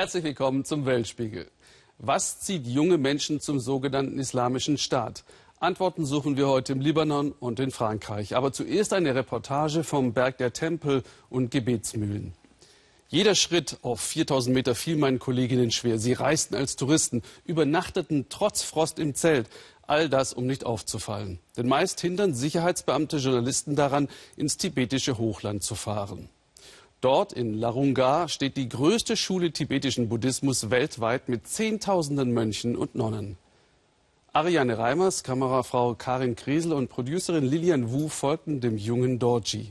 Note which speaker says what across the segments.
Speaker 1: Herzlich willkommen zum Weltspiegel. Was zieht junge Menschen zum sogenannten Islamischen Staat? Antworten suchen wir heute im Libanon und in Frankreich. Aber zuerst eine Reportage vom Berg der Tempel und Gebetsmühlen. Jeder Schritt auf 4000 Meter fiel meinen Kolleginnen schwer. Sie reisten als Touristen, übernachteten trotz Frost im Zelt. All das, um nicht aufzufallen. Denn meist hindern Sicherheitsbeamte Journalisten daran, ins tibetische Hochland zu fahren. Dort in Larunga steht die größte Schule tibetischen Buddhismus weltweit mit Zehntausenden Mönchen und Nonnen. Ariane Reimers, Kamerafrau Karin Kresel und Producerin Lilian Wu folgten dem jungen Dorji.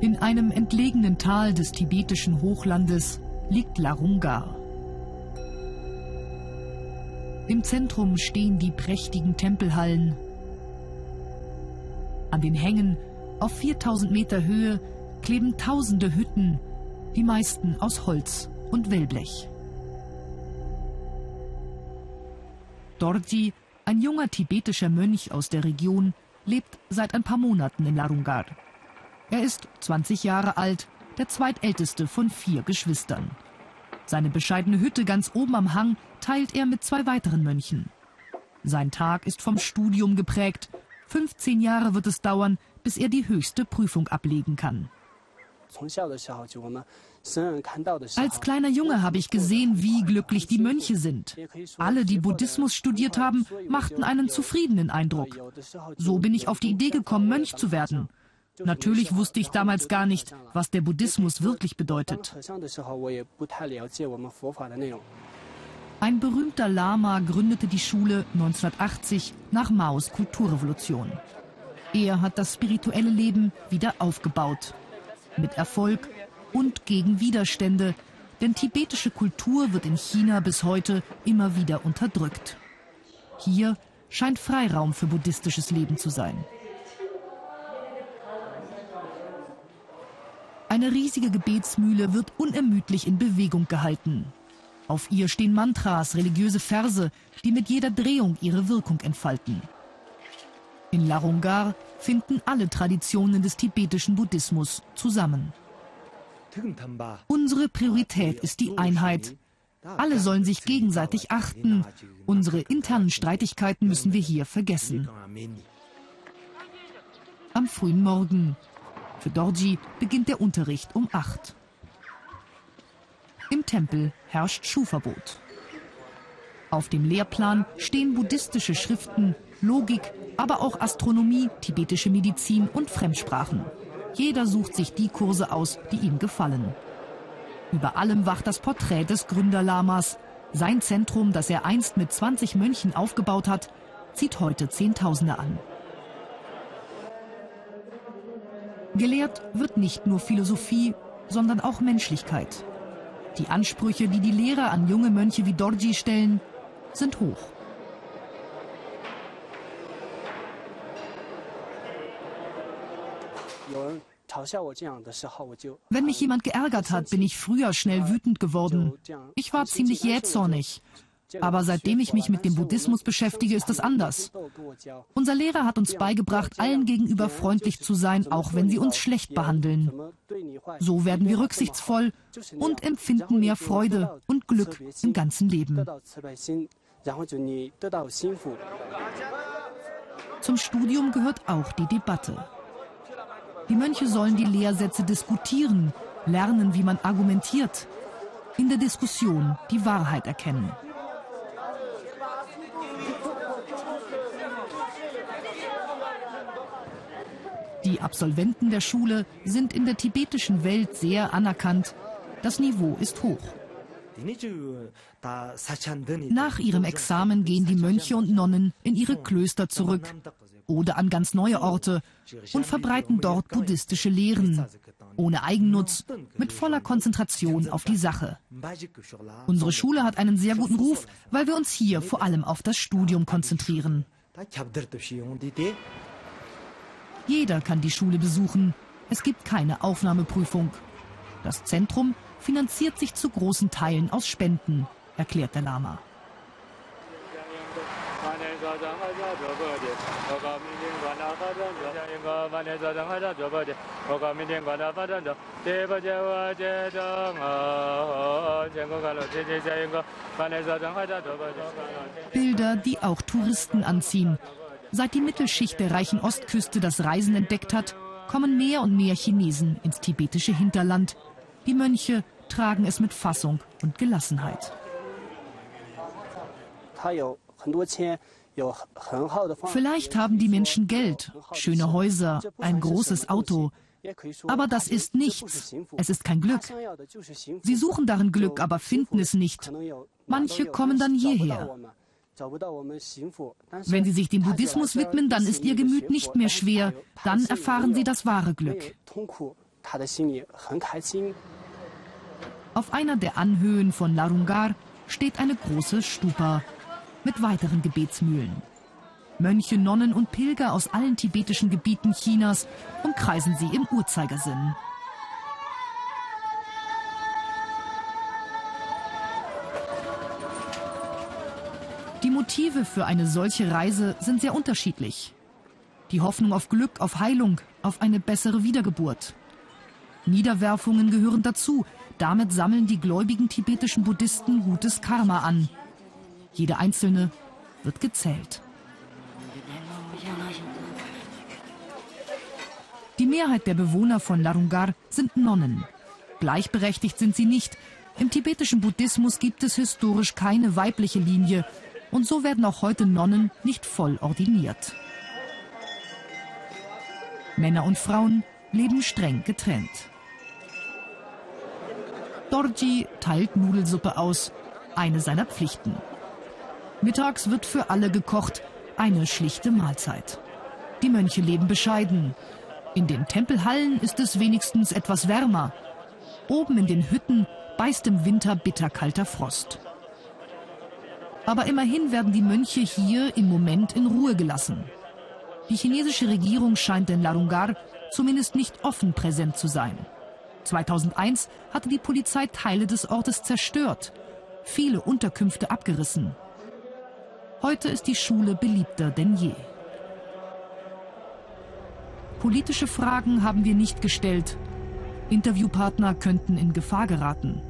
Speaker 2: In einem entlegenen Tal des tibetischen Hochlandes liegt Larunga. Im Zentrum stehen die prächtigen Tempelhallen. An den Hängen auf 4000 Meter Höhe kleben tausende Hütten, die meisten aus Holz und Wellblech. Dorji, ein junger tibetischer Mönch aus der Region, lebt seit ein paar Monaten in Larungar. Er ist 20 Jahre alt, der zweitälteste von vier Geschwistern. Seine bescheidene Hütte ganz oben am Hang teilt er mit zwei weiteren Mönchen. Sein Tag ist vom Studium geprägt. 15 Jahre wird es dauern, bis er die höchste Prüfung ablegen kann. Als kleiner Junge habe ich gesehen, wie glücklich die Mönche sind. Alle, die Buddhismus studiert haben, machten einen zufriedenen Eindruck. So bin ich auf die Idee gekommen, Mönch zu werden. Natürlich wusste ich damals gar nicht, was der Buddhismus wirklich bedeutet. Ein berühmter Lama gründete die Schule 1980 nach Maos Kulturrevolution. Er hat das spirituelle Leben wieder aufgebaut. Mit Erfolg und gegen Widerstände, denn tibetische Kultur wird in China bis heute immer wieder unterdrückt. Hier scheint Freiraum für buddhistisches Leben zu sein. Eine riesige Gebetsmühle wird unermüdlich in Bewegung gehalten. Auf ihr stehen Mantras, religiöse Verse, die mit jeder Drehung ihre Wirkung entfalten. In Larungar finden alle Traditionen des tibetischen Buddhismus zusammen. Unsere Priorität ist die Einheit. Alle sollen sich gegenseitig achten. Unsere internen Streitigkeiten müssen wir hier vergessen. Am frühen Morgen. Für Dorji beginnt der Unterricht um acht. Im Tempel herrscht Schuhverbot. Auf dem Lehrplan stehen buddhistische Schriften, Logik, aber auch Astronomie, tibetische Medizin und Fremdsprachen. Jeder sucht sich die Kurse aus, die ihm gefallen. Über allem wacht das Porträt des Gründerlamas. Sein Zentrum, das er einst mit 20 Mönchen aufgebaut hat, zieht heute Zehntausende an. Gelehrt wird nicht nur Philosophie, sondern auch Menschlichkeit. Die Ansprüche, die die Lehrer an junge Mönche wie Dorji stellen, sind hoch. Wenn mich jemand geärgert hat, bin ich früher schnell wütend geworden. Ich war ziemlich jähzornig. Aber seitdem ich mich mit dem Buddhismus beschäftige, ist das anders. Unser Lehrer hat uns beigebracht, allen gegenüber freundlich zu sein, auch wenn sie uns schlecht behandeln. So werden wir rücksichtsvoll und empfinden mehr Freude und Glück im ganzen Leben. Zum Studium gehört auch die Debatte. Die Mönche sollen die Lehrsätze diskutieren, lernen, wie man argumentiert, in der Diskussion die Wahrheit erkennen. Die Absolventen der Schule sind in der tibetischen Welt sehr anerkannt. Das Niveau ist hoch. Nach ihrem Examen gehen die Mönche und Nonnen in ihre Klöster zurück oder an ganz neue Orte und verbreiten dort buddhistische Lehren, ohne Eigennutz, mit voller Konzentration auf die Sache. Unsere Schule hat einen sehr guten Ruf, weil wir uns hier vor allem auf das Studium konzentrieren. Jeder kann die Schule besuchen. Es gibt keine Aufnahmeprüfung. Das Zentrum finanziert sich zu großen Teilen aus Spenden, erklärt der Lama. Bilder, die auch Touristen anziehen. Seit die Mittelschicht der reichen Ostküste das Reisen entdeckt hat, kommen mehr und mehr Chinesen ins tibetische Hinterland. Die Mönche tragen es mit Fassung und Gelassenheit. Vielleicht haben die Menschen Geld, schöne Häuser, ein großes Auto. Aber das ist nichts. Es ist kein Glück. Sie suchen darin Glück, aber finden es nicht. Manche kommen dann hierher. Wenn sie sich dem Buddhismus widmen, dann ist ihr Gemüt nicht mehr schwer. Dann erfahren sie das wahre Glück. Auf einer der Anhöhen von Larungar steht eine große Stupa mit weiteren Gebetsmühlen. Mönche, Nonnen und Pilger aus allen tibetischen Gebieten Chinas umkreisen sie im Uhrzeigersinn. Motive für eine solche Reise sind sehr unterschiedlich. Die Hoffnung auf Glück, auf Heilung, auf eine bessere Wiedergeburt. Niederwerfungen gehören dazu. Damit sammeln die gläubigen tibetischen Buddhisten gutes Karma an. Jede einzelne wird gezählt. Die Mehrheit der Bewohner von Larungar sind Nonnen. Gleichberechtigt sind sie nicht. Im tibetischen Buddhismus gibt es historisch keine weibliche Linie. Und so werden auch heute Nonnen nicht voll ordiniert. Männer und Frauen leben streng getrennt. Dorji teilt Nudelsuppe aus, eine seiner Pflichten. Mittags wird für alle gekocht, eine schlichte Mahlzeit. Die Mönche leben bescheiden. In den Tempelhallen ist es wenigstens etwas wärmer. Oben in den Hütten beißt im Winter bitterkalter Frost. Aber immerhin werden die Mönche hier im Moment in Ruhe gelassen. Die chinesische Regierung scheint in Larungar zumindest nicht offen präsent zu sein. 2001 hatte die Polizei Teile des Ortes zerstört, viele Unterkünfte abgerissen. Heute ist die Schule beliebter denn je. Politische Fragen haben wir nicht gestellt. Interviewpartner könnten in Gefahr geraten.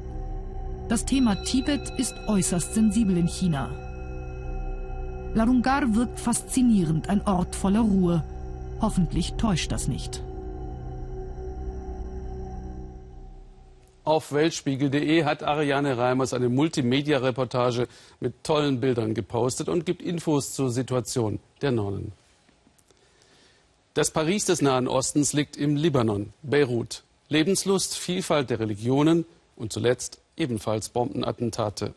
Speaker 2: Das Thema Tibet ist äußerst sensibel in China. Larungar wirkt faszinierend, ein Ort voller Ruhe. Hoffentlich täuscht das nicht.
Speaker 1: Auf weltspiegel.de hat Ariane Reimers eine Multimedia-Reportage mit tollen Bildern gepostet und gibt Infos zur Situation der Nonnen. Das Paris des Nahen Ostens liegt im Libanon, Beirut. Lebenslust, Vielfalt der Religionen und zuletzt ebenfalls Bombenattentate.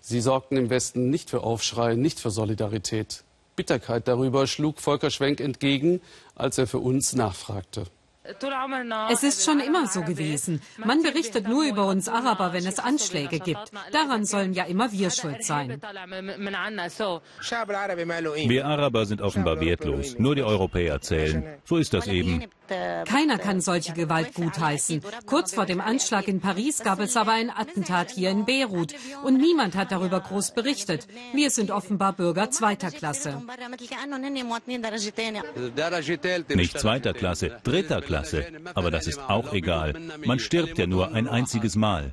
Speaker 1: Sie sorgten im Westen nicht für Aufschrei, nicht für Solidarität. Bitterkeit darüber schlug Volker Schwenk entgegen, als er für uns nachfragte.
Speaker 3: Es ist schon immer so gewesen. Man berichtet nur über uns Araber, wenn es Anschläge gibt. Daran sollen ja immer wir schuld sein.
Speaker 4: Wir Araber sind offenbar wertlos. Nur die Europäer zählen. So ist das eben.
Speaker 3: Keiner kann solche Gewalt gutheißen. Kurz vor dem Anschlag in Paris gab es aber ein Attentat hier in Beirut. Und niemand hat darüber groß berichtet. Wir sind offenbar Bürger zweiter Klasse.
Speaker 4: Nicht zweiter Klasse, dritter Klasse. Aber das ist auch egal. Man stirbt ja nur ein einziges Mal.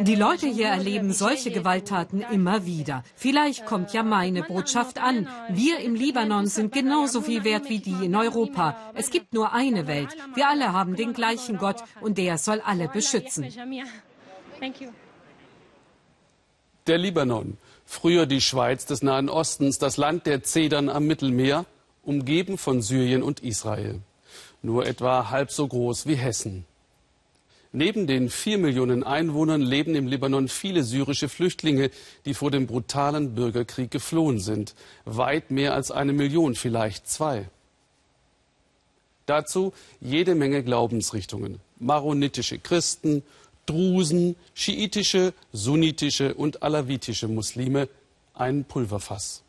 Speaker 3: Die Leute hier erleben solche Gewalttaten immer wieder. Vielleicht kommt ja meine Botschaft an. Wir im Libanon sind genauso viel wert wie die in Europa. Es gibt nur eine Welt. Wir alle haben den gleichen Gott und der soll alle beschützen.
Speaker 1: Der Libanon, früher die Schweiz des Nahen Ostens, das Land der Zedern am Mittelmeer, umgeben von Syrien und Israel. Nur etwa halb so groß wie Hessen. Neben den vier Millionen Einwohnern leben im Libanon viele syrische Flüchtlinge, die vor dem brutalen Bürgerkrieg geflohen sind. Weit mehr als eine Million, vielleicht zwei. Dazu jede Menge Glaubensrichtungen. Maronitische Christen, Drusen, schiitische, sunnitische und alawitische Muslime. Ein Pulverfass.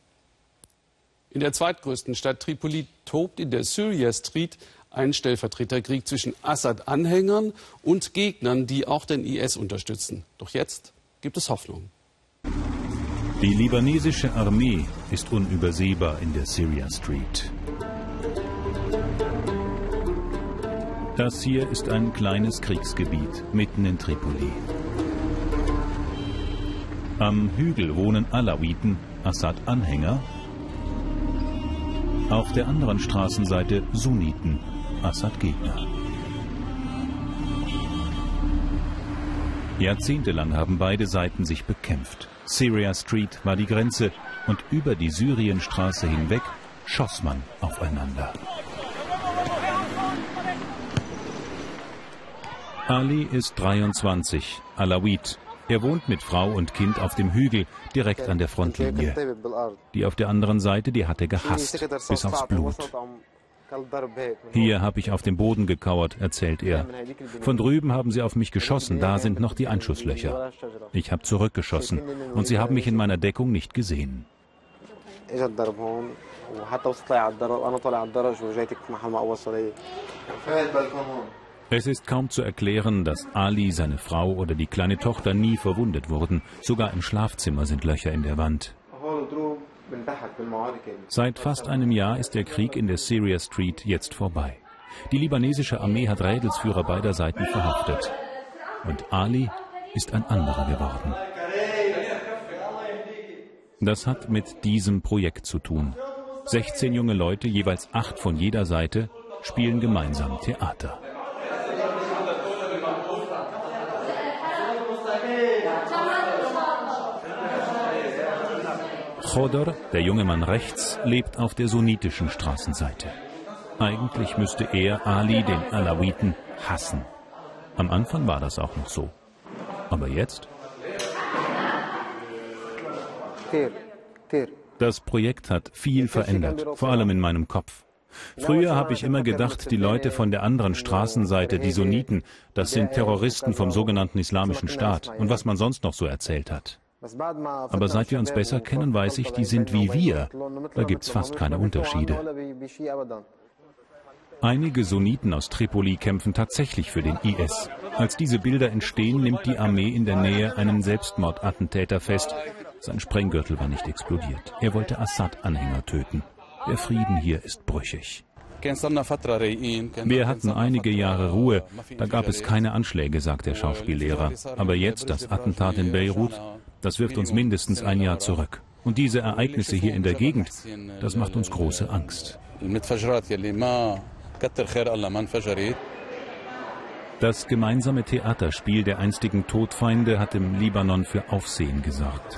Speaker 1: In der zweitgrößten Stadt Tripoli tobt in der Syria Street ein Stellvertreterkrieg zwischen Assad-Anhängern und Gegnern, die auch den IS unterstützen. Doch jetzt gibt es Hoffnung.
Speaker 4: Die libanesische Armee ist unübersehbar in der Syria Street. Das hier ist ein kleines Kriegsgebiet mitten in Tripoli. Am Hügel wohnen Alawiten, Assad-Anhänger. Auf der anderen Straßenseite Sunniten, Assad-Gegner. Jahrzehntelang haben beide Seiten sich bekämpft. Syria Street war die Grenze und über die Syrienstraße hinweg schoss man aufeinander. Ali ist 23, Alawit. Er wohnt mit Frau und Kind auf dem Hügel, direkt an der Frontlinie. Die auf der anderen Seite, die hat er gehasst, bis aufs Blut. Hier habe ich auf dem Boden gekauert, erzählt er. Von drüben haben sie auf mich geschossen, da sind noch die Einschusslöcher. Ich habe zurückgeschossen und sie haben mich in meiner Deckung nicht gesehen. Es ist kaum zu erklären, dass Ali, seine Frau oder die kleine Tochter nie verwundet wurden. Sogar im Schlafzimmer sind Löcher in der Wand. Seit fast einem Jahr ist der Krieg in der Syria Street jetzt vorbei. Die libanesische Armee hat Rädelsführer beider Seiten verhaftet. Und Ali ist ein anderer geworden. Das hat mit diesem Projekt zu tun. 16 junge Leute, jeweils acht von jeder Seite, spielen gemeinsam Theater. Chodor, der junge Mann rechts, lebt auf der sunnitischen Straßenseite. Eigentlich müsste er Ali, den Alawiten, hassen. Am Anfang war das auch noch so. Aber jetzt? Das Projekt hat viel verändert, vor allem in meinem Kopf. Früher habe ich immer gedacht, die Leute von der anderen Straßenseite, die Sunniten, das sind Terroristen vom sogenannten Islamischen Staat und was man sonst noch so erzählt hat. Aber seit wir uns besser kennen, weiß ich, die sind wie wir. Da gibt es fast keine Unterschiede. Einige Sunniten aus Tripoli kämpfen tatsächlich für den IS. Als diese Bilder entstehen, nimmt die Armee in der Nähe einen Selbstmordattentäter fest. Sein Sprenggürtel war nicht explodiert. Er wollte Assad-Anhänger töten. Der Frieden hier ist brüchig. Wir hatten einige Jahre Ruhe. Da gab es keine Anschläge, sagt der Schauspiellehrer. Aber jetzt das Attentat in Beirut, das wirft uns mindestens ein Jahr zurück. Und diese Ereignisse hier in der Gegend, das macht uns große Angst. Das gemeinsame Theaterspiel der einstigen Todfeinde hat im Libanon für Aufsehen gesorgt.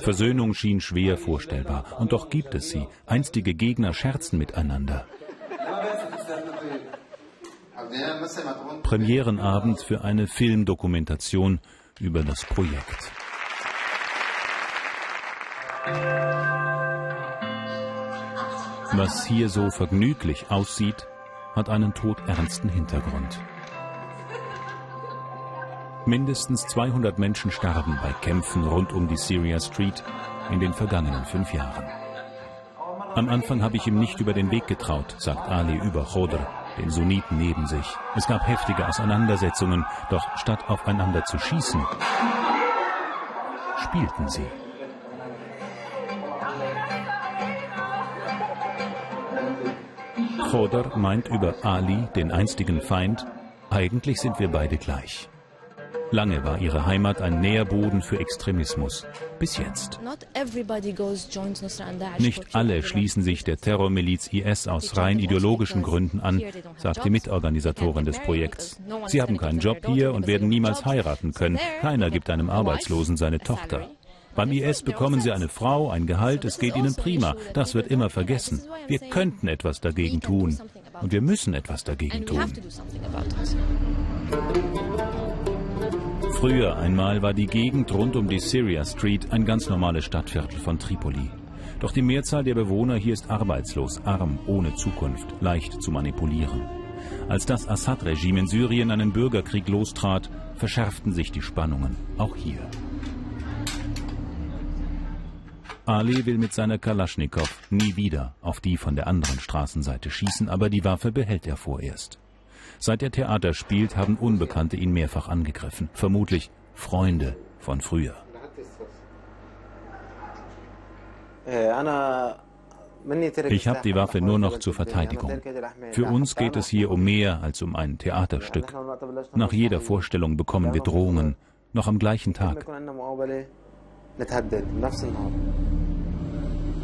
Speaker 4: Versöhnung schien schwer vorstellbar. Und doch gibt es sie. Einstige Gegner scherzen miteinander. Premierenabend für eine Filmdokumentation über das Projekt. Was hier so vergnüglich aussieht, hat einen todernsten Hintergrund. Mindestens 200 Menschen starben bei Kämpfen rund um die Syria Street in den vergangenen fünf Jahren. Am Anfang habe ich ihm nicht über den Weg getraut, sagt Ali über Chodr, den Sunniten neben sich. Es gab heftige Auseinandersetzungen, doch statt aufeinander zu schießen, spielten sie. Chodor meint über Ali, den einstigen Feind, eigentlich sind wir beide gleich. Lange war ihre Heimat ein Nährboden für Extremismus. Bis jetzt. Nicht alle schließen sich der Terrormiliz IS aus rein ideologischen Gründen an, sagt die Mitorganisatorin des Projekts. Sie haben keinen Job hier und werden niemals heiraten können. Keiner gibt einem Arbeitslosen seine Tochter. Beim IS bekommen sie eine Frau, ein Gehalt, es geht ihnen prima. Das wird immer vergessen. Wir könnten etwas dagegen tun. Und wir müssen etwas dagegen tun. Früher einmal war die Gegend rund um die Syria Street ein ganz normales Stadtviertel von Tripoli. Doch die Mehrzahl der Bewohner hier ist arbeitslos, arm, ohne Zukunft, leicht zu manipulieren. Als das Assad-Regime in Syrien einen Bürgerkrieg lostrat, verschärften sich die Spannungen, auch hier. Ali will mit seiner Kalaschnikow nie wieder auf die von der anderen Straßenseite schießen, aber die Waffe behält er vorerst. Seit er Theater spielt, haben Unbekannte ihn mehrfach angegriffen. Vermutlich Freunde von früher. Ich habe die Waffe nur noch zur Verteidigung. Für uns geht es hier um mehr als um ein Theaterstück. Nach jeder Vorstellung bekommen wir Drohungen, noch am gleichen Tag.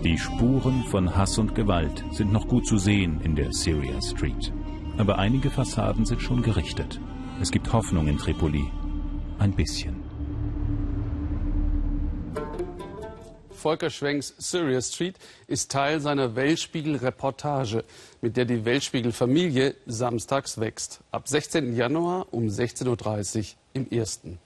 Speaker 4: Die Spuren von Hass und Gewalt sind noch gut zu sehen in der Syria Street. Aber einige Fassaden sind schon gerichtet. Es gibt Hoffnung in Tripoli. Ein bisschen.
Speaker 1: Volker Schwenks Syria Street ist Teil seiner Weltspiegel-Reportage, mit der die Weltspiegel-Familie samstags wächst. Ab 16. Januar um 16.30 Uhr im ersten.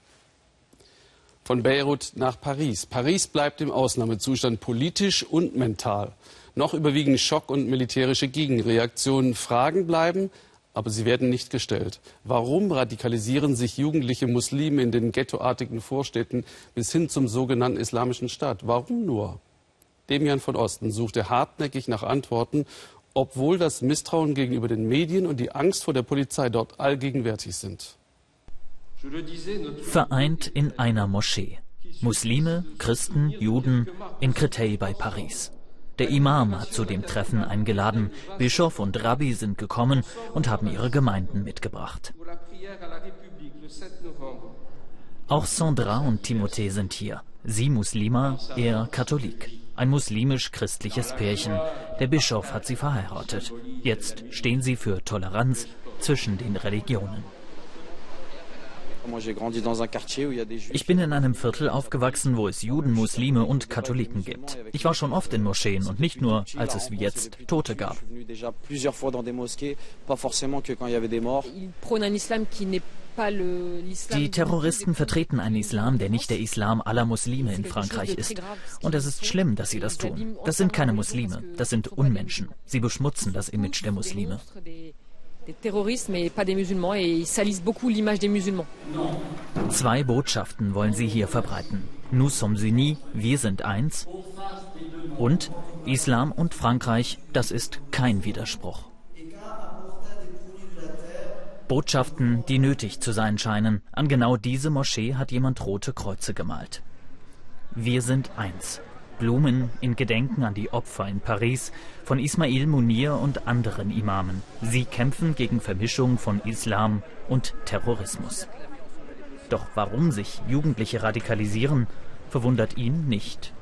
Speaker 1: Von Beirut nach Paris. Paris bleibt im Ausnahmezustand politisch und mental. Noch überwiegen Schock und militärische Gegenreaktionen. Fragen bleiben, aber sie werden nicht gestellt. Warum radikalisieren sich jugendliche Muslime in den ghettoartigen Vorstädten bis hin zum sogenannten Islamischen Staat? Warum nur? Demian von Osten suchte hartnäckig nach Antworten, obwohl das Misstrauen gegenüber den Medien und die Angst vor der Polizei dort allgegenwärtig sind.
Speaker 5: Vereint in einer Moschee. Muslime, Christen, Juden in Créteil bei Paris. Der Imam hat zu dem Treffen eingeladen. Bischof und Rabbi sind gekommen und haben ihre Gemeinden mitgebracht. Auch Sandra und Timothée sind hier. Sie Muslima, er Katholik. Ein muslimisch-christliches Pärchen. Der Bischof hat sie verheiratet. Jetzt stehen sie für Toleranz zwischen den Religionen. Ich bin in einem Viertel aufgewachsen, wo es Juden, Muslime und Katholiken gibt. Ich war schon oft in Moscheen und nicht nur, als es wie jetzt Tote gab. Die Terroristen vertreten einen Islam, der nicht der Islam aller Muslime in Frankreich ist. Und es ist schlimm, dass sie das tun. Das sind keine Muslime, das sind Unmenschen. Sie beschmutzen das Image der Muslime des terroristes, mais pas des musulmans, et ils salissent des musulmans. Zwei Botschaften wollen sie hier verbreiten. Nous sommes unis, wir sind eins. Und Islam und Frankreich, das ist kein Widerspruch. Botschaften, die nötig zu sein scheinen. An genau diese Moschee hat jemand rote Kreuze gemalt. Wir sind eins. Blumen in Gedenken an die Opfer in Paris von Ismail Munir und anderen Imamen. Sie kämpfen gegen Vermischung von Islam und Terrorismus. Doch warum sich Jugendliche radikalisieren, verwundert ihn nicht.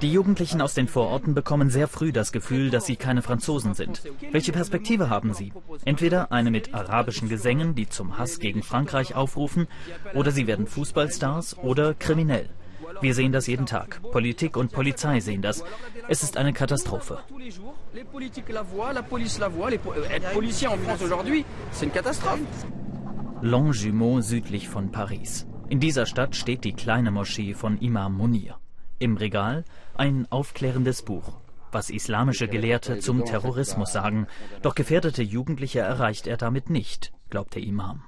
Speaker 5: Die Jugendlichen aus den Vororten bekommen sehr früh das Gefühl, dass sie keine Franzosen sind. Welche Perspektive haben sie? Entweder eine mit arabischen Gesängen, die zum Hass gegen Frankreich aufrufen, oder sie werden Fußballstars oder kriminell. Wir sehen das jeden Tag. Politik und Polizei sehen das. Es ist eine Katastrophe. Longjumeau südlich von Paris. In dieser Stadt steht die kleine Moschee von Imam Munir. Im Regal ein aufklärendes Buch. Was islamische Gelehrte zum Terrorismus sagen. Doch gefährdete Jugendliche erreicht er damit nicht, glaubt der Imam.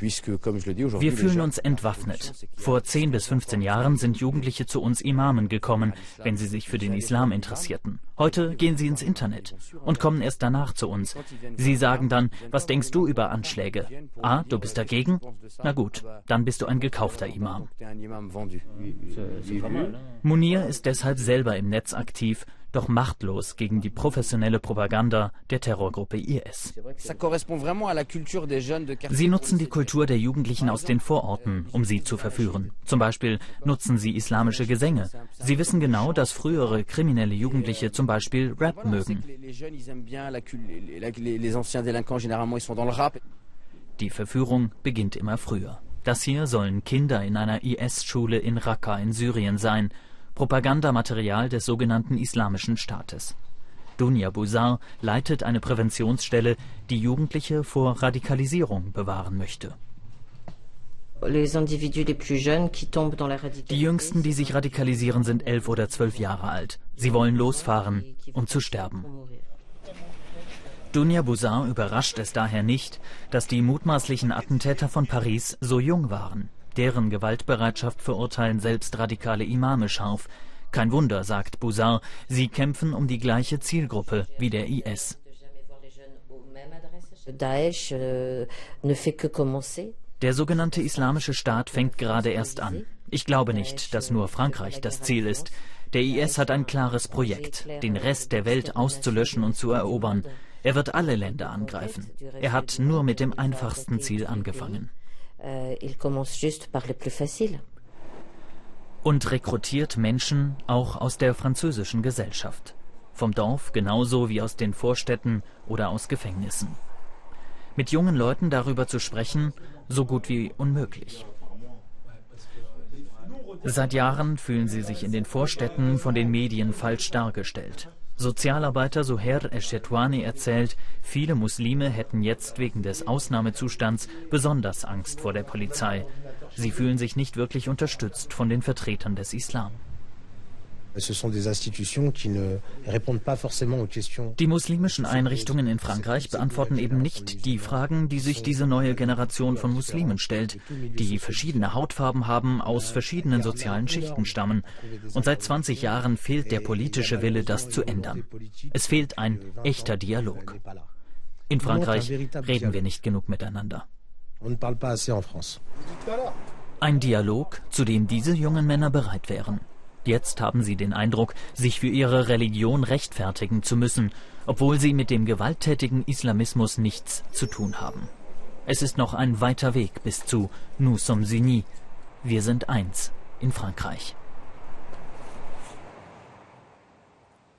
Speaker 5: Wir fühlen uns entwaffnet. Vor 10 bis 15 Jahren sind Jugendliche zu uns Imamen gekommen, wenn sie sich für den Islam interessierten. Heute gehen sie ins Internet und kommen erst danach zu uns. Sie sagen dann, was denkst du über Anschläge? Ah, du bist dagegen? Na gut, dann bist du ein gekaufter Imam. Munir ist deshalb selber im Netz aktiv doch machtlos gegen die professionelle Propaganda der Terrorgruppe IS. Sie nutzen die Kultur der Jugendlichen aus den Vororten, um sie zu verführen. Zum Beispiel nutzen sie islamische Gesänge. Sie wissen genau, dass frühere kriminelle Jugendliche zum Beispiel Rap mögen. Die Verführung beginnt immer früher. Das hier sollen Kinder in einer IS-Schule in Raqqa in Syrien sein. Propagandamaterial des sogenannten Islamischen Staates. Dunja Buzar leitet eine Präventionsstelle, die Jugendliche vor Radikalisierung bewahren möchte. Die Jüngsten, die sich radikalisieren, sind elf oder zwölf Jahre alt. Sie wollen losfahren, um zu sterben. Dunja Buzar überrascht es daher nicht, dass die mutmaßlichen Attentäter von Paris so jung waren. Deren Gewaltbereitschaft verurteilen selbst radikale Imame scharf. Kein Wunder, sagt Bouzar, sie kämpfen um die gleiche Zielgruppe wie der IS. Der sogenannte Islamische Staat fängt gerade erst an. Ich glaube nicht, dass nur Frankreich das Ziel ist. Der IS hat ein klares Projekt, den Rest der Welt auszulöschen und zu erobern. Er wird alle Länder angreifen. Er hat nur mit dem einfachsten Ziel angefangen. Und rekrutiert Menschen auch aus der französischen Gesellschaft. Vom Dorf genauso wie aus den Vorstädten oder aus Gefängnissen. Mit jungen Leuten darüber zu sprechen, so gut wie unmöglich. Seit Jahren fühlen sie sich in den Vorstädten von den Medien falsch dargestellt. Sozialarbeiter Suher Eshetwani erzählt, viele Muslime hätten jetzt wegen des Ausnahmezustands besonders Angst vor der Polizei. Sie fühlen sich nicht wirklich unterstützt von den Vertretern des Islam. Die muslimischen Einrichtungen in Frankreich beantworten eben nicht die Fragen, die sich diese neue Generation von Muslimen stellt, die verschiedene Hautfarben haben, aus verschiedenen sozialen Schichten stammen. Und seit 20 Jahren fehlt der politische Wille, das zu ändern. Es fehlt ein echter Dialog. In Frankreich reden wir nicht genug miteinander. Ein Dialog, zu dem diese jungen Männer bereit wären. Jetzt haben sie den Eindruck, sich für ihre Religion rechtfertigen zu müssen, obwohl sie mit dem gewalttätigen Islamismus nichts zu tun haben. Es ist noch ein weiter Weg bis zu Nous sommes unis. Wir sind eins in Frankreich.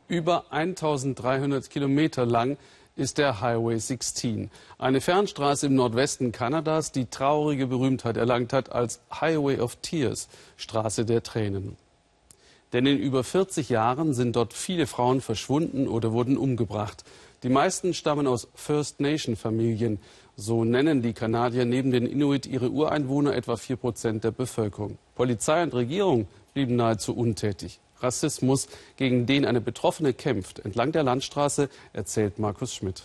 Speaker 1: Über 1300 Kilometer lang ist der Highway 16, eine Fernstraße im Nordwesten Kanadas, die traurige Berühmtheit erlangt hat als Highway of Tears, Straße der Tränen. Denn in über 40 Jahren sind dort viele Frauen verschwunden oder wurden umgebracht. Die meisten stammen aus First Nation Familien. So nennen die Kanadier neben den Inuit ihre Ureinwohner etwa 4 Prozent der Bevölkerung. Polizei und Regierung blieben nahezu untätig. Rassismus, gegen den eine Betroffene kämpft, entlang der Landstraße, erzählt Markus Schmidt.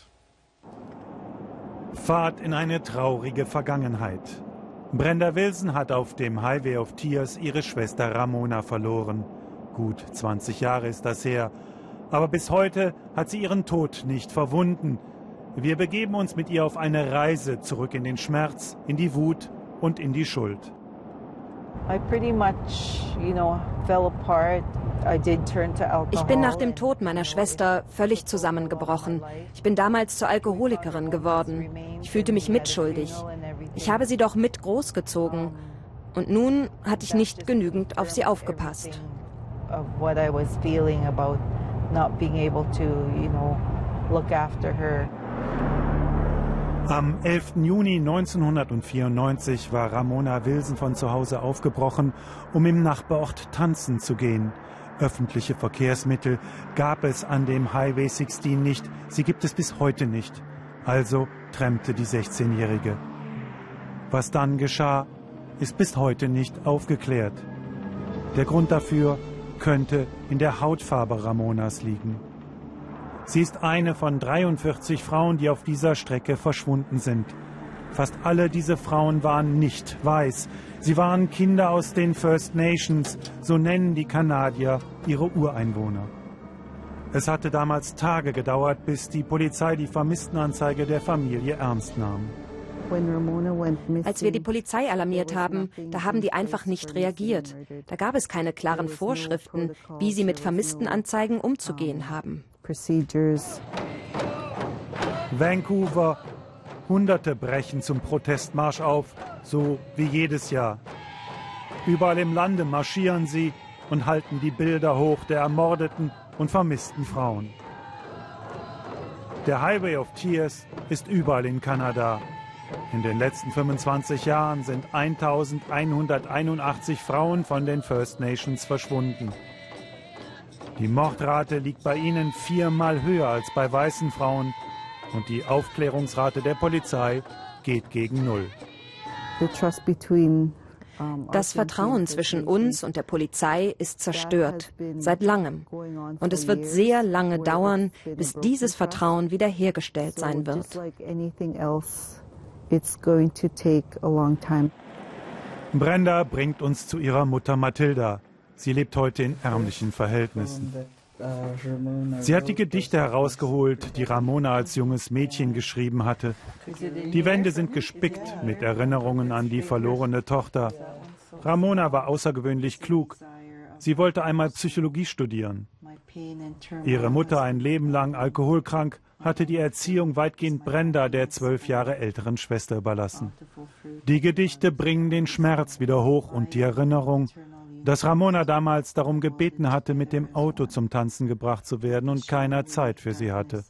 Speaker 6: Fahrt in eine traurige Vergangenheit. Brenda Wilson hat auf dem Highway of Tears ihre Schwester Ramona verloren. Gut 20 Jahre ist das her. Aber bis heute hat sie ihren Tod nicht verwunden. Wir begeben uns mit ihr auf eine Reise zurück in den Schmerz, in die Wut und in die Schuld.
Speaker 7: Ich bin nach dem Tod meiner Schwester völlig zusammengebrochen. Ich bin damals zur Alkoholikerin geworden. Ich fühlte mich mitschuldig. Ich habe sie doch mit großgezogen. Und nun hatte ich nicht genügend auf sie aufgepasst of what I was feeling about not being able to, you know,
Speaker 6: look after her. Am 11. Juni 1994 war Ramona Wilson von zu Hause aufgebrochen, um im Nachbarort tanzen zu gehen. Öffentliche Verkehrsmittel gab es an dem Highway 16 nicht, sie gibt es bis heute nicht. Also trennte die 16-Jährige. Was dann geschah, ist bis heute nicht aufgeklärt. Der Grund dafür könnte in der Hautfarbe Ramonas liegen. Sie ist eine von 43 Frauen, die auf dieser Strecke verschwunden sind. Fast alle diese Frauen waren nicht weiß. Sie waren Kinder aus den First Nations, so nennen die Kanadier ihre Ureinwohner. Es hatte damals Tage gedauert, bis die Polizei die Vermisstenanzeige der Familie ernst nahm.
Speaker 7: Als wir die Polizei alarmiert haben, da haben die einfach nicht reagiert. Da gab es keine klaren Vorschriften, wie sie mit Vermisstenanzeigen umzugehen haben.
Speaker 6: Vancouver. Hunderte brechen zum Protestmarsch auf, so wie jedes Jahr. Überall im Lande marschieren sie und halten die Bilder hoch der ermordeten und vermissten Frauen. Der Highway of Tears ist überall in Kanada in den letzten 25 Jahren sind 1181 Frauen von den First Nations verschwunden. Die Mordrate liegt bei ihnen viermal höher als bei weißen Frauen und die Aufklärungsrate der Polizei geht gegen Null.
Speaker 7: Das Vertrauen zwischen uns und der Polizei ist zerstört, seit langem. Und es wird sehr lange dauern, bis dieses Vertrauen wiederhergestellt sein wird.
Speaker 6: It's going to take a long time. Brenda bringt uns zu ihrer Mutter Mathilda. Sie lebt heute in ärmlichen Verhältnissen. Sie hat die Gedichte herausgeholt, die Ramona als junges Mädchen geschrieben hatte. Die Wände sind gespickt mit Erinnerungen an die verlorene Tochter. Ramona war außergewöhnlich klug. Sie wollte einmal Psychologie studieren. Ihre Mutter, ein Leben lang alkoholkrank, hatte die Erziehung weitgehend Brenda, der zwölf Jahre älteren Schwester, überlassen. Die Gedichte bringen den Schmerz wieder hoch und die Erinnerung, dass Ramona damals darum gebeten hatte, mit dem Auto zum Tanzen gebracht zu werden und keiner Zeit für sie hatte.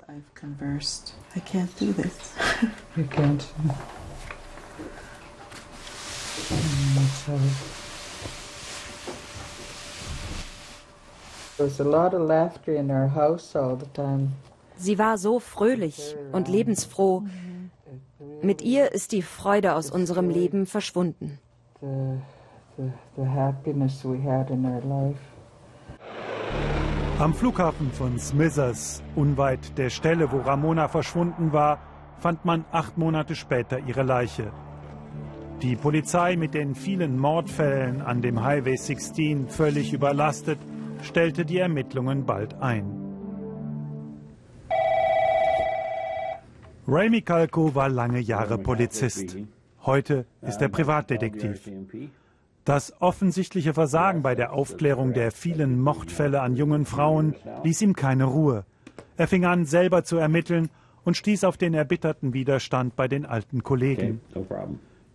Speaker 6: I can't do this. You can't.
Speaker 7: Sie war so fröhlich und lebensfroh. Mit ihr ist die Freude aus unserem Leben verschwunden.
Speaker 6: Am Flughafen von Smithers, unweit der Stelle, wo Ramona verschwunden war, fand man acht Monate später ihre Leiche. Die Polizei mit den vielen Mordfällen an dem Highway 16 völlig überlastet stellte die Ermittlungen bald ein. Ray Michalko war lange Jahre Polizist. Heute ist er Privatdetektiv. Das offensichtliche Versagen bei der Aufklärung der vielen Mordfälle an jungen Frauen ließ ihm keine Ruhe. Er fing an, selber zu ermitteln und stieß auf den erbitterten Widerstand bei den alten Kollegen.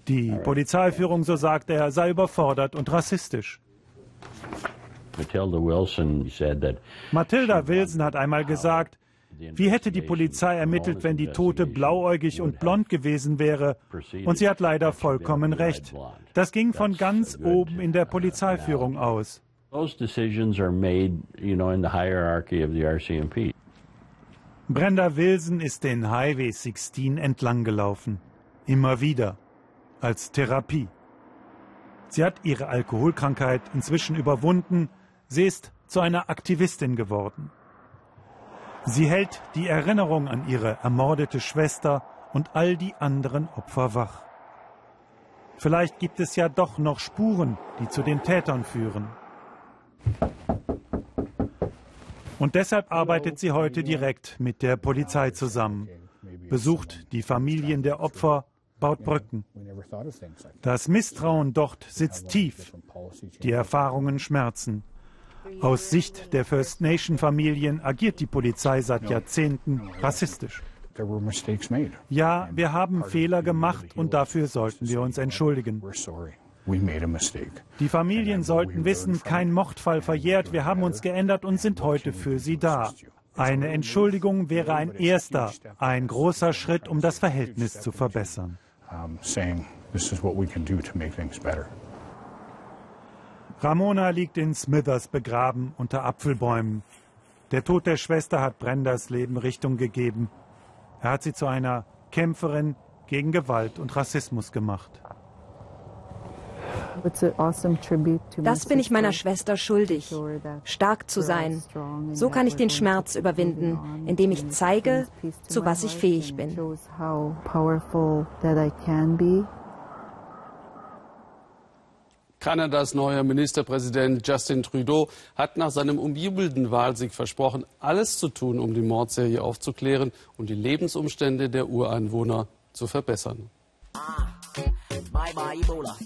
Speaker 6: Die Polizeiführung, so sagt er, sei überfordert und rassistisch. Matilda Wilson hat einmal gesagt, wie hätte die Polizei ermittelt, wenn die Tote blauäugig und blond gewesen wäre? Und sie hat leider vollkommen recht. Das ging von ganz oben in der Polizeiführung aus. Brenda Wilson ist den Highway 16 entlang gelaufen. Immer wieder. Als Therapie. Sie hat ihre Alkoholkrankheit inzwischen überwunden Sie ist zu einer Aktivistin geworden. Sie hält die Erinnerung an ihre ermordete Schwester und all die anderen Opfer wach. Vielleicht gibt es ja doch noch Spuren, die zu den Tätern führen. Und deshalb arbeitet sie heute direkt mit der Polizei zusammen, besucht die Familien der Opfer, baut Brücken. Das Misstrauen dort sitzt tief, die Erfahrungen schmerzen. Aus Sicht der First Nation Familien agiert die Polizei seit Jahrzehnten rassistisch. Ja, wir haben Fehler gemacht und dafür sollten wir uns entschuldigen. Die Familien sollten wissen, kein Mordfall verjährt, wir haben uns geändert und sind heute für sie da. Eine Entschuldigung wäre ein erster, ein großer Schritt, um das Verhältnis zu verbessern. Ramona liegt in Smithers begraben unter Apfelbäumen. Der Tod der Schwester hat Brendas Leben Richtung gegeben. Er hat sie zu einer Kämpferin gegen Gewalt und Rassismus gemacht.
Speaker 7: Das bin ich meiner Schwester schuldig, stark zu sein. So kann ich den Schmerz überwinden, indem ich zeige, zu was ich fähig bin.
Speaker 1: Kanadas neuer Ministerpräsident Justin Trudeau hat nach seinem umjubelten Wahlsieg versprochen, alles zu tun, um die Mordserie aufzuklären und die Lebensumstände der Ureinwohner zu verbessern. Ah, bye bye Ebola.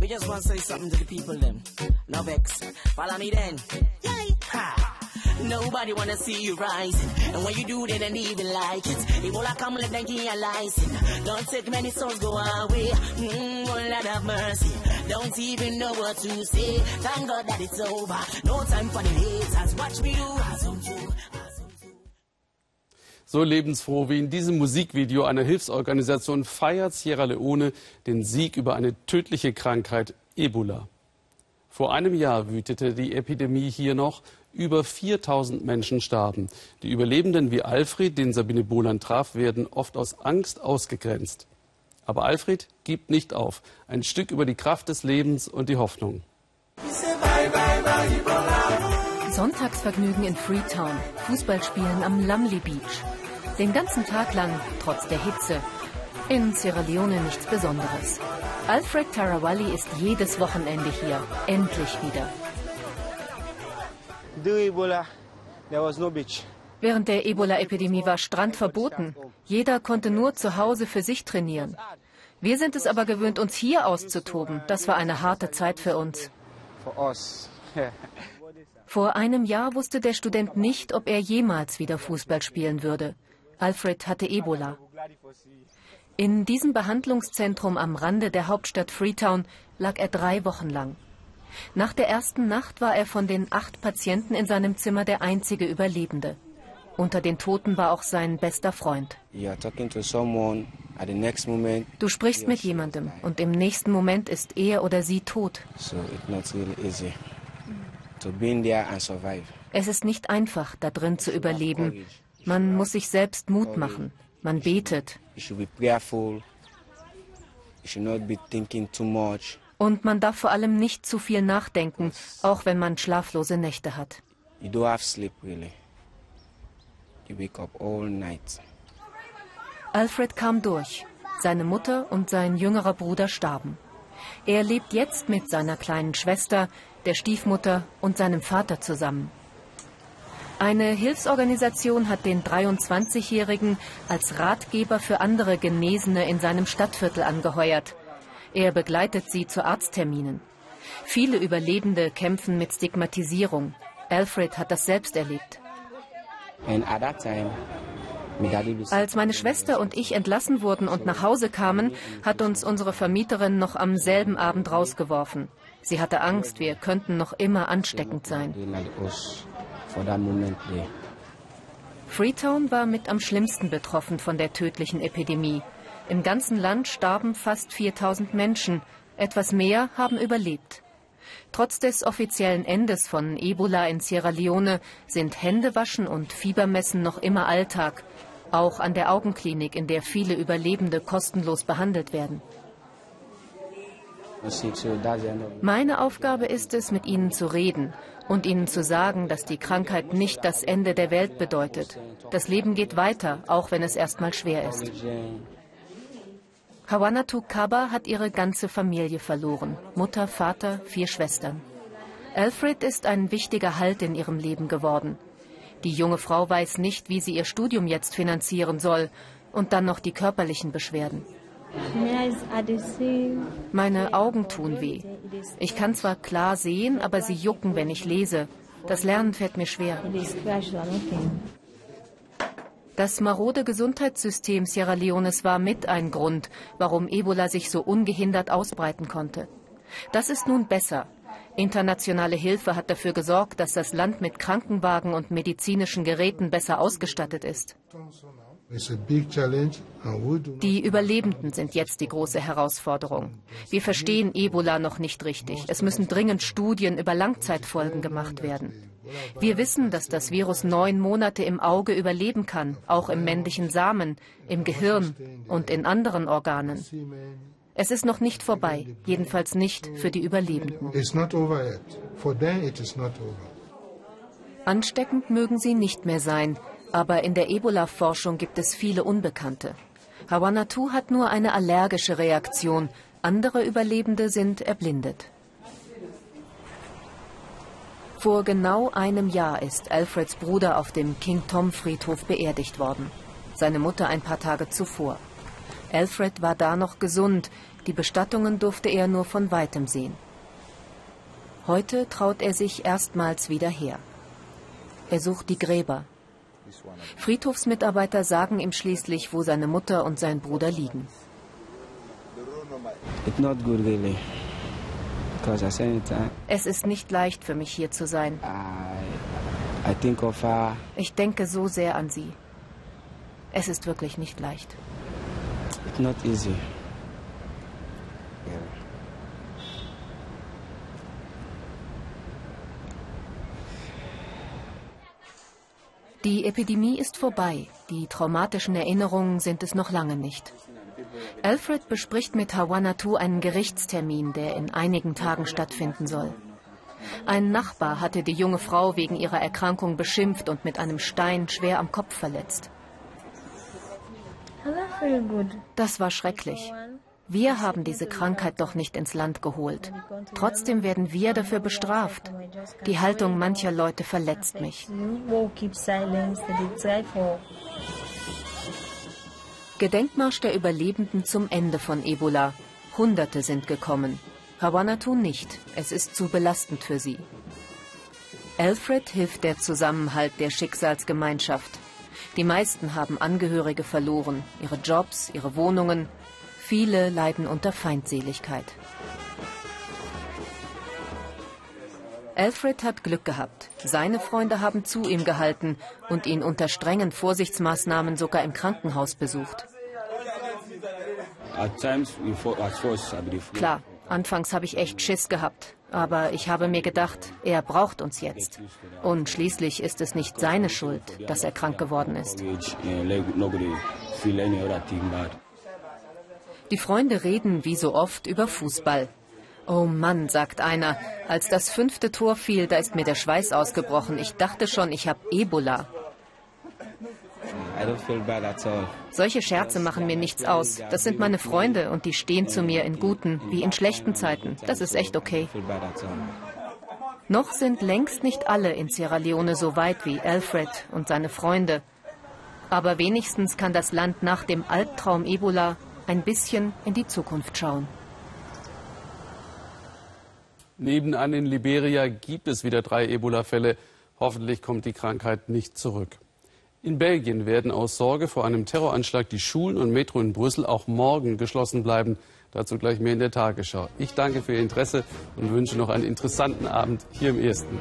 Speaker 1: We just want to say something to the people them. No vex. Follow me then. Yay. Ha. Nobody wanna see you rising. And when you do, they don't even like it. Ebola come, let them you a license. Don't take many souls go away. Mmm, oh Lord have mercy. Don't even know what to say. Thank God that it's over. No time for the haters. Watch me do. So lebensfroh wie in diesem Musikvideo einer Hilfsorganisation feiert Sierra Leone den Sieg über eine tödliche Krankheit Ebola. Vor einem Jahr wütete die Epidemie hier noch. Über 4000 Menschen starben. Die Überlebenden wie Alfred, den Sabine Bohland traf, werden oft aus Angst ausgegrenzt. Aber Alfred gibt nicht auf. Ein Stück über die Kraft des Lebens und die Hoffnung.
Speaker 8: Sonntagsvergnügen in Freetown, Fußballspielen am Lumley Beach. Den ganzen Tag lang, trotz der Hitze. In Sierra Leone nichts Besonderes. Alfred Tarawali ist jedes Wochenende hier, endlich wieder. Während der Ebola-Epidemie war Strand verboten. Jeder konnte nur zu Hause für sich trainieren. Wir sind es aber gewöhnt, uns hier auszutoben. Das war eine harte Zeit für uns. Vor einem Jahr wusste der Student nicht, ob er jemals wieder Fußball spielen würde. Alfred hatte Ebola. In diesem Behandlungszentrum am Rande der Hauptstadt Freetown lag er drei Wochen lang. Nach der ersten Nacht war er von den acht Patienten in seinem Zimmer der einzige Überlebende. Unter den Toten war auch sein bester Freund. Du sprichst mit jemandem und im nächsten Moment ist er oder sie tot. Es ist nicht einfach, da drin zu überleben. Man muss sich selbst Mut machen. Man betet. Und man darf vor allem nicht zu viel nachdenken, auch wenn man schlaflose Nächte hat. Alfred kam durch. Seine Mutter und sein jüngerer Bruder starben. Er lebt jetzt mit seiner kleinen Schwester, der Stiefmutter und seinem Vater zusammen. Eine Hilfsorganisation hat den 23-Jährigen als Ratgeber für andere Genesene in seinem Stadtviertel angeheuert. Er begleitet sie zu Arztterminen. Viele Überlebende kämpfen mit Stigmatisierung. Alfred hat das selbst erlebt. Als meine Schwester und ich entlassen wurden und nach Hause kamen, hat uns unsere Vermieterin noch am selben Abend rausgeworfen. Sie hatte Angst, wir könnten noch immer ansteckend sein. Freetown war mit am schlimmsten betroffen von der tödlichen Epidemie. Im ganzen Land starben fast 4000 Menschen. Etwas mehr haben überlebt. Trotz des offiziellen Endes von Ebola in Sierra Leone sind Händewaschen und Fiebermessen noch immer Alltag. Auch an der Augenklinik, in der viele Überlebende kostenlos behandelt werden. Meine Aufgabe ist es, mit ihnen zu reden und ihnen zu sagen, dass die Krankheit nicht das Ende der Welt bedeutet. Das Leben geht weiter, auch wenn es erstmal schwer ist. Hawanatu Kaba hat ihre ganze Familie verloren. Mutter, Vater, vier Schwestern. Alfred ist ein wichtiger Halt in ihrem Leben geworden. Die junge Frau weiß nicht, wie sie ihr Studium jetzt finanzieren soll. Und dann noch die körperlichen Beschwerden. Meine Augen tun weh. Ich kann zwar klar sehen, aber sie jucken, wenn ich lese. Das Lernen fällt mir schwer. Das marode Gesundheitssystem Sierra Leones war mit ein Grund, warum Ebola sich so ungehindert ausbreiten konnte. Das ist nun besser. Internationale Hilfe hat dafür gesorgt, dass das Land mit Krankenwagen und medizinischen Geräten besser ausgestattet ist. Die Überlebenden sind jetzt die große Herausforderung. Wir verstehen Ebola noch nicht richtig. Es müssen dringend Studien über Langzeitfolgen gemacht werden. Wir wissen, dass das Virus neun Monate im Auge überleben kann, auch im männlichen Samen, im Gehirn und in anderen Organen. Es ist noch nicht vorbei, jedenfalls nicht für die Überlebenden. Ansteckend mögen sie nicht mehr sein, aber in der Ebola-Forschung gibt es viele Unbekannte. Hawanatu hat nur eine allergische Reaktion. Andere Überlebende sind erblindet. Vor genau einem Jahr ist Alfreds Bruder auf dem King Tom Friedhof beerdigt worden. Seine Mutter ein paar Tage zuvor. Alfred war da noch gesund. Die Bestattungen durfte er nur von weitem sehen. Heute traut er sich erstmals wieder her. Er sucht die Gräber, Friedhofsmitarbeiter sagen ihm schließlich, wo seine Mutter und sein Bruder liegen. Es ist nicht leicht für mich hier zu sein. Ich denke so sehr an sie. Es ist wirklich nicht leicht. It's not easy. Die Epidemie ist vorbei. Die traumatischen Erinnerungen sind es noch lange nicht. Alfred bespricht mit Hawanatu einen Gerichtstermin, der in einigen Tagen stattfinden soll. Ein Nachbar hatte die junge Frau wegen ihrer Erkrankung beschimpft und mit einem Stein schwer am Kopf verletzt. Das war schrecklich. Wir haben diese Krankheit doch nicht ins Land geholt. Trotzdem werden wir dafür bestraft. Die Haltung mancher Leute verletzt mich. Gedenkmarsch der Überlebenden zum Ende von Ebola. Hunderte sind gekommen. Hawanatu nicht. Es ist zu belastend für sie. Alfred hilft der Zusammenhalt der Schicksalsgemeinschaft. Die meisten haben Angehörige verloren, ihre Jobs, ihre Wohnungen, Viele leiden unter Feindseligkeit. Alfred hat Glück gehabt. Seine Freunde haben zu ihm gehalten und ihn unter strengen Vorsichtsmaßnahmen sogar im Krankenhaus besucht. Klar, anfangs habe ich echt Schiss gehabt. Aber ich habe mir gedacht, er braucht uns jetzt. Und schließlich ist es nicht seine Schuld, dass er krank geworden ist. Die Freunde reden wie so oft über Fußball. Oh Mann, sagt einer, als das fünfte Tor fiel, da ist mir der Schweiß ausgebrochen. Ich dachte schon, ich habe Ebola. Solche Scherze machen mir nichts aus. Das sind meine Freunde und die stehen zu mir in guten wie in schlechten Zeiten. Das ist echt okay. Noch sind längst nicht alle in Sierra Leone so weit wie Alfred und seine Freunde. Aber wenigstens kann das Land nach dem Albtraum Ebola ein bisschen in die Zukunft schauen.
Speaker 1: Nebenan in Liberia gibt es wieder drei Ebola-Fälle. Hoffentlich kommt die Krankheit nicht zurück. In Belgien werden aus Sorge vor einem Terroranschlag die Schulen und Metro in Brüssel auch morgen geschlossen bleiben. Dazu gleich mehr in der Tagesschau. Ich danke für Ihr Interesse und wünsche noch einen interessanten Abend hier im Ersten.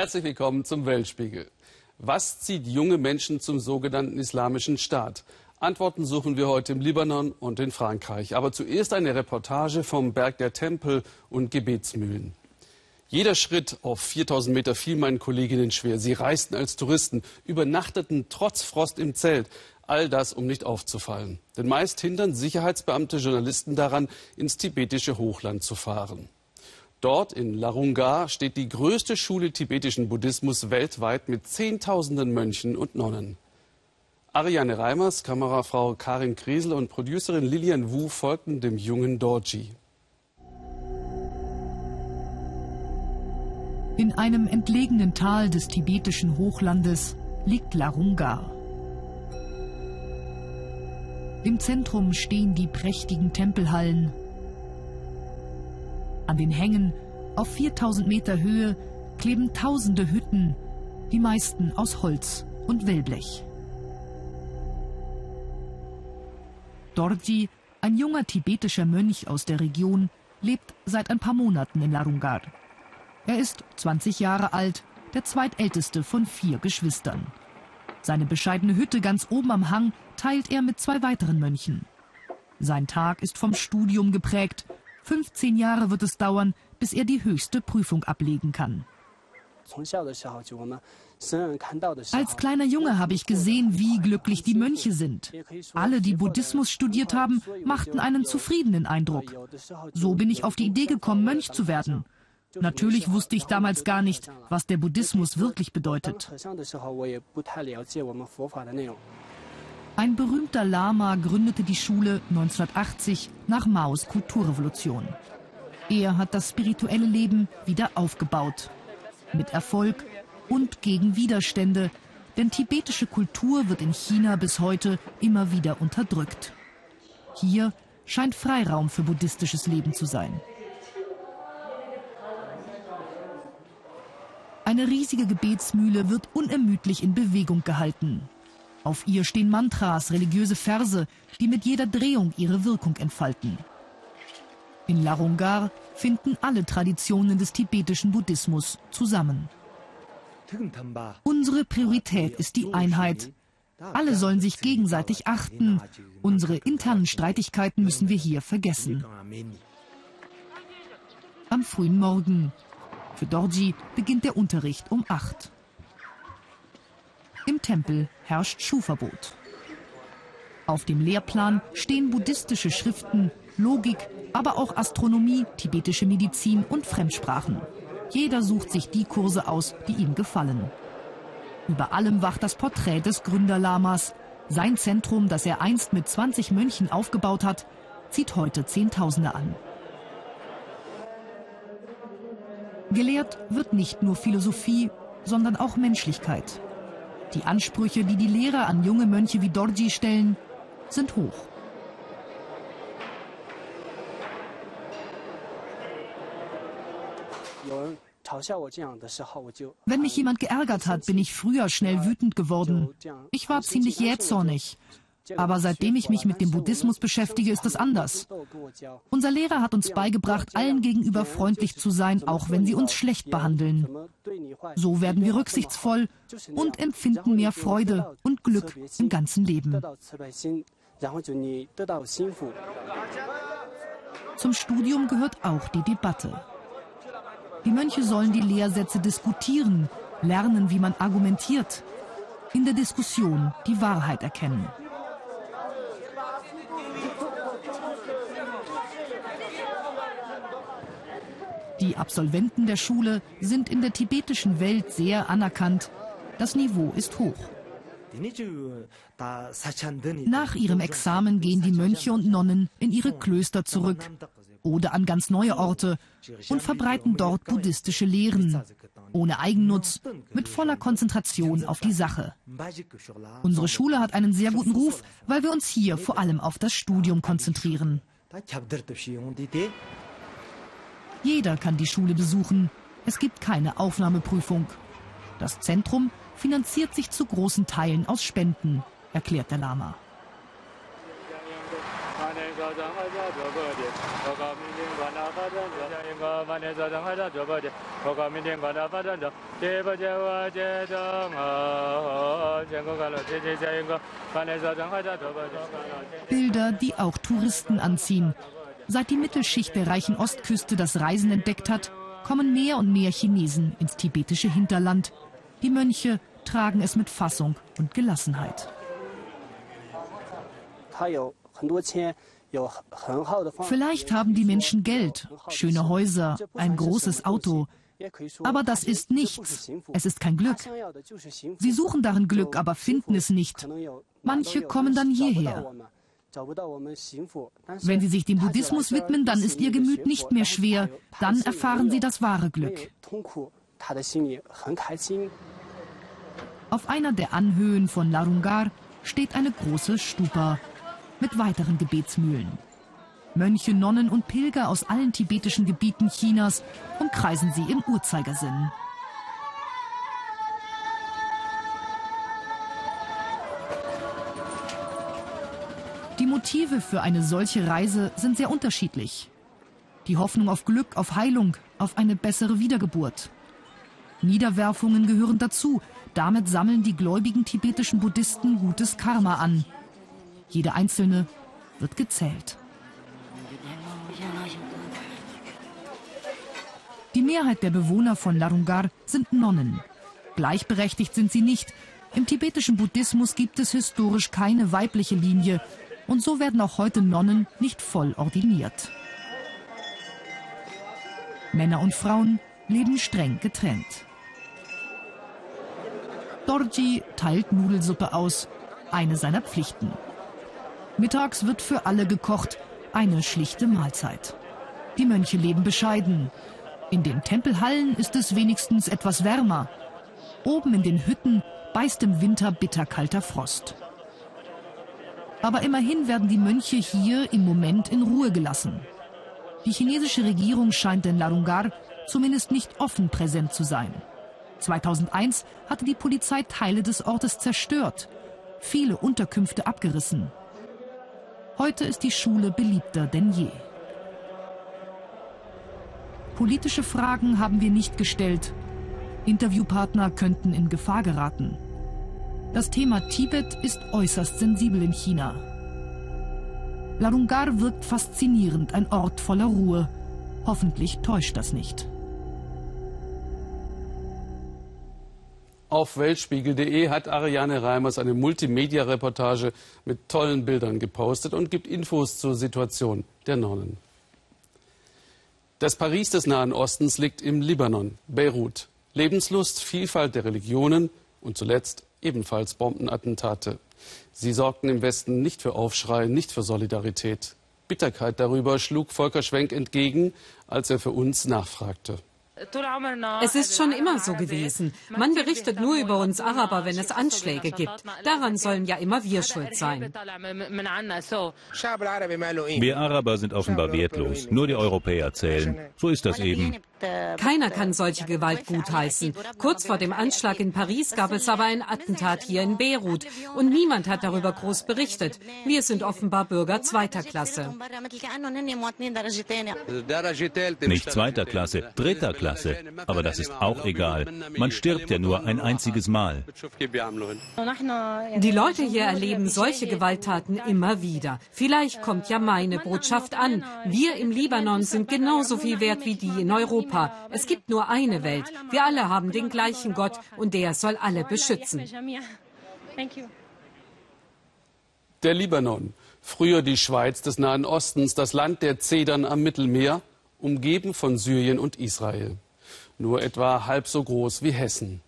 Speaker 1: Herzlich willkommen zum Weltspiegel. Was zieht junge Menschen zum sogenannten Islamischen Staat? Antworten suchen wir heute im Libanon und in Frankreich. Aber zuerst eine Reportage vom Berg der Tempel und Gebetsmühlen. Jeder Schritt auf 4000 Meter fiel meinen Kolleginnen schwer. Sie reisten als Touristen, übernachteten trotz Frost im Zelt. All das, um nicht aufzufallen. Denn meist hindern Sicherheitsbeamte Journalisten daran, ins tibetische Hochland zu fahren. Dort in Larunga steht die größte Schule tibetischen Buddhismus weltweit mit Zehntausenden Mönchen und Nonnen. Ariane Reimers, Kamerafrau Karin Kriesel und Producerin Lilian Wu folgten dem jungen Dorji.
Speaker 2: In einem entlegenen Tal des tibetischen Hochlandes liegt Larunga. Im Zentrum stehen die prächtigen Tempelhallen an den Hängen auf 4000 Meter Höhe kleben tausende Hütten, die meisten aus Holz und Wellblech. Dorji, ein junger tibetischer Mönch aus der Region, lebt seit ein paar Monaten in Larungar. Er ist 20 Jahre alt, der zweitälteste von vier Geschwistern. Seine bescheidene Hütte ganz oben am Hang teilt er mit zwei weiteren Mönchen. Sein Tag ist vom Studium geprägt 15 Jahre wird es dauern, bis er die höchste Prüfung ablegen kann. Als kleiner Junge habe ich gesehen, wie glücklich die Mönche sind. Alle, die Buddhismus studiert haben, machten einen zufriedenen Eindruck. So bin ich auf die Idee gekommen, Mönch zu werden. Natürlich wusste ich damals gar nicht, was der Buddhismus wirklich bedeutet. Ein berühmter Lama gründete die Schule 1980 nach Maos Kulturrevolution. Er hat das spirituelle Leben wieder aufgebaut. Mit Erfolg und gegen Widerstände, denn tibetische Kultur wird in China bis heute immer wieder unterdrückt. Hier scheint Freiraum für buddhistisches Leben zu sein. Eine riesige Gebetsmühle wird unermüdlich in Bewegung gehalten. Auf ihr stehen Mantras, religiöse Verse, die mit jeder Drehung ihre Wirkung entfalten. In Larungar finden alle Traditionen des tibetischen Buddhismus zusammen. Unsere Priorität ist die Einheit. Alle sollen sich gegenseitig achten. Unsere internen Streitigkeiten müssen wir hier vergessen. Am frühen Morgen. Für Dorji beginnt der Unterricht um acht. Im Tempel herrscht Schuhverbot. Auf dem Lehrplan stehen buddhistische Schriften, Logik, aber auch Astronomie, tibetische Medizin und Fremdsprachen. Jeder sucht sich die Kurse aus, die ihm gefallen. Über allem wacht das Porträt des Gründerlamas. Sein Zentrum, das er einst mit 20 Mönchen aufgebaut hat, zieht heute Zehntausende an. Gelehrt wird nicht nur Philosophie, sondern auch Menschlichkeit. Die Ansprüche, die die Lehrer an junge Mönche wie Dorji stellen, sind hoch. Wenn mich jemand geärgert hat, bin ich früher schnell wütend geworden. Ich war ziemlich jähzornig. Aber seitdem ich mich mit dem Buddhismus beschäftige, ist es anders. Unser Lehrer hat uns beigebracht, allen gegenüber freundlich zu sein, auch wenn sie uns schlecht behandeln. So werden wir rücksichtsvoll und empfinden mehr Freude und Glück im ganzen Leben. Zum Studium gehört auch die Debatte. Die Mönche sollen die Lehrsätze diskutieren, lernen, wie man argumentiert, in der Diskussion die Wahrheit erkennen. Die Absolventen der Schule sind in der tibetischen Welt sehr anerkannt. Das Niveau ist hoch. Nach ihrem Examen gehen die Mönche und Nonnen in ihre Klöster zurück oder an ganz neue Orte und verbreiten dort buddhistische Lehren, ohne Eigennutz, mit voller Konzentration auf die Sache. Unsere Schule hat einen sehr guten Ruf, weil wir uns hier vor allem auf das Studium konzentrieren. Jeder kann die Schule besuchen. Es gibt keine Aufnahmeprüfung. Das Zentrum finanziert sich zu großen Teilen aus Spenden, erklärt der Lama. Bilder, die auch Touristen anziehen. Seit die Mittelschicht der reichen Ostküste das Reisen entdeckt hat, kommen mehr und mehr Chinesen ins tibetische Hinterland. Die Mönche tragen es mit Fassung und Gelassenheit. Vielleicht haben die Menschen Geld, schöne Häuser, ein großes Auto. Aber das ist nichts. Es ist kein Glück. Sie suchen darin Glück, aber finden es nicht. Manche kommen dann hierher. Wenn Sie sich dem Buddhismus widmen, dann ist Ihr Gemüt nicht mehr schwer. Dann erfahren Sie das wahre Glück. Auf einer der Anhöhen von Larungar steht eine große Stupa mit weiteren Gebetsmühlen. Mönche, Nonnen und Pilger aus allen tibetischen Gebieten Chinas umkreisen sie im Uhrzeigersinn. Die Motive für eine solche Reise sind sehr unterschiedlich. Die Hoffnung auf Glück, auf Heilung, auf eine bessere Wiedergeburt. Niederwerfungen gehören dazu. Damit sammeln die gläubigen tibetischen Buddhisten gutes Karma an. Jede einzelne wird gezählt. Die Mehrheit der Bewohner von Larungar sind Nonnen. Gleichberechtigt sind sie nicht. Im tibetischen Buddhismus gibt es historisch keine weibliche Linie, und so werden auch heute Nonnen nicht voll ordiniert. Männer und Frauen leben streng getrennt. Dorji teilt Nudelsuppe aus, eine seiner Pflichten. Mittags wird für alle gekocht, eine schlichte Mahlzeit. Die Mönche leben bescheiden. In den Tempelhallen ist es wenigstens etwas wärmer. Oben in den Hütten beißt im Winter bitterkalter Frost. Aber immerhin werden die Mönche hier im Moment in Ruhe gelassen. Die chinesische Regierung scheint in Larungar zumindest nicht offen präsent zu sein. 2001 hatte die Polizei Teile des Ortes zerstört, viele Unterkünfte abgerissen. Heute ist die Schule beliebter denn je. Politische Fragen haben wir nicht gestellt. Interviewpartner könnten in Gefahr geraten. Das Thema Tibet ist äußerst sensibel in China. Larungar wirkt faszinierend, ein Ort voller Ruhe. Hoffentlich täuscht das nicht.
Speaker 1: Auf weltspiegel.de hat Ariane Reimers eine Multimedia-Reportage mit tollen Bildern gepostet und gibt Infos zur Situation der Nonnen. Das Paris des Nahen Ostens liegt im Libanon, Beirut. Lebenslust, Vielfalt der Religionen und zuletzt ebenfalls Bombenattentate. Sie sorgten im Westen nicht für Aufschrei, nicht für Solidarität. Bitterkeit darüber schlug Volker Schwenk entgegen, als er für uns nachfragte.
Speaker 3: Es ist schon immer so gewesen. Man berichtet nur über uns Araber, wenn es Anschläge gibt. Daran sollen ja immer wir schuld sein.
Speaker 4: Wir Araber sind offenbar wertlos. Nur die Europäer zählen. So ist das eben.
Speaker 3: Keiner kann solche Gewalt gutheißen. Kurz vor dem Anschlag in Paris gab es aber ein Attentat hier in Beirut. Und niemand hat darüber groß berichtet. Wir sind offenbar Bürger zweiter Klasse.
Speaker 4: Nicht zweiter Klasse, dritter Klasse. Aber das ist auch egal. Man stirbt ja nur ein einziges Mal.
Speaker 3: Die Leute hier erleben solche Gewalttaten immer wieder. Vielleicht kommt ja meine Botschaft an. Wir im Libanon sind genauso viel wert wie die in Europa. Es gibt nur eine Welt. Wir alle haben den gleichen Gott und der soll alle beschützen.
Speaker 1: Der Libanon, früher die Schweiz des Nahen Ostens, das Land der Zedern am Mittelmeer, umgeben von Syrien und Israel. Nur etwa halb so groß wie Hessen.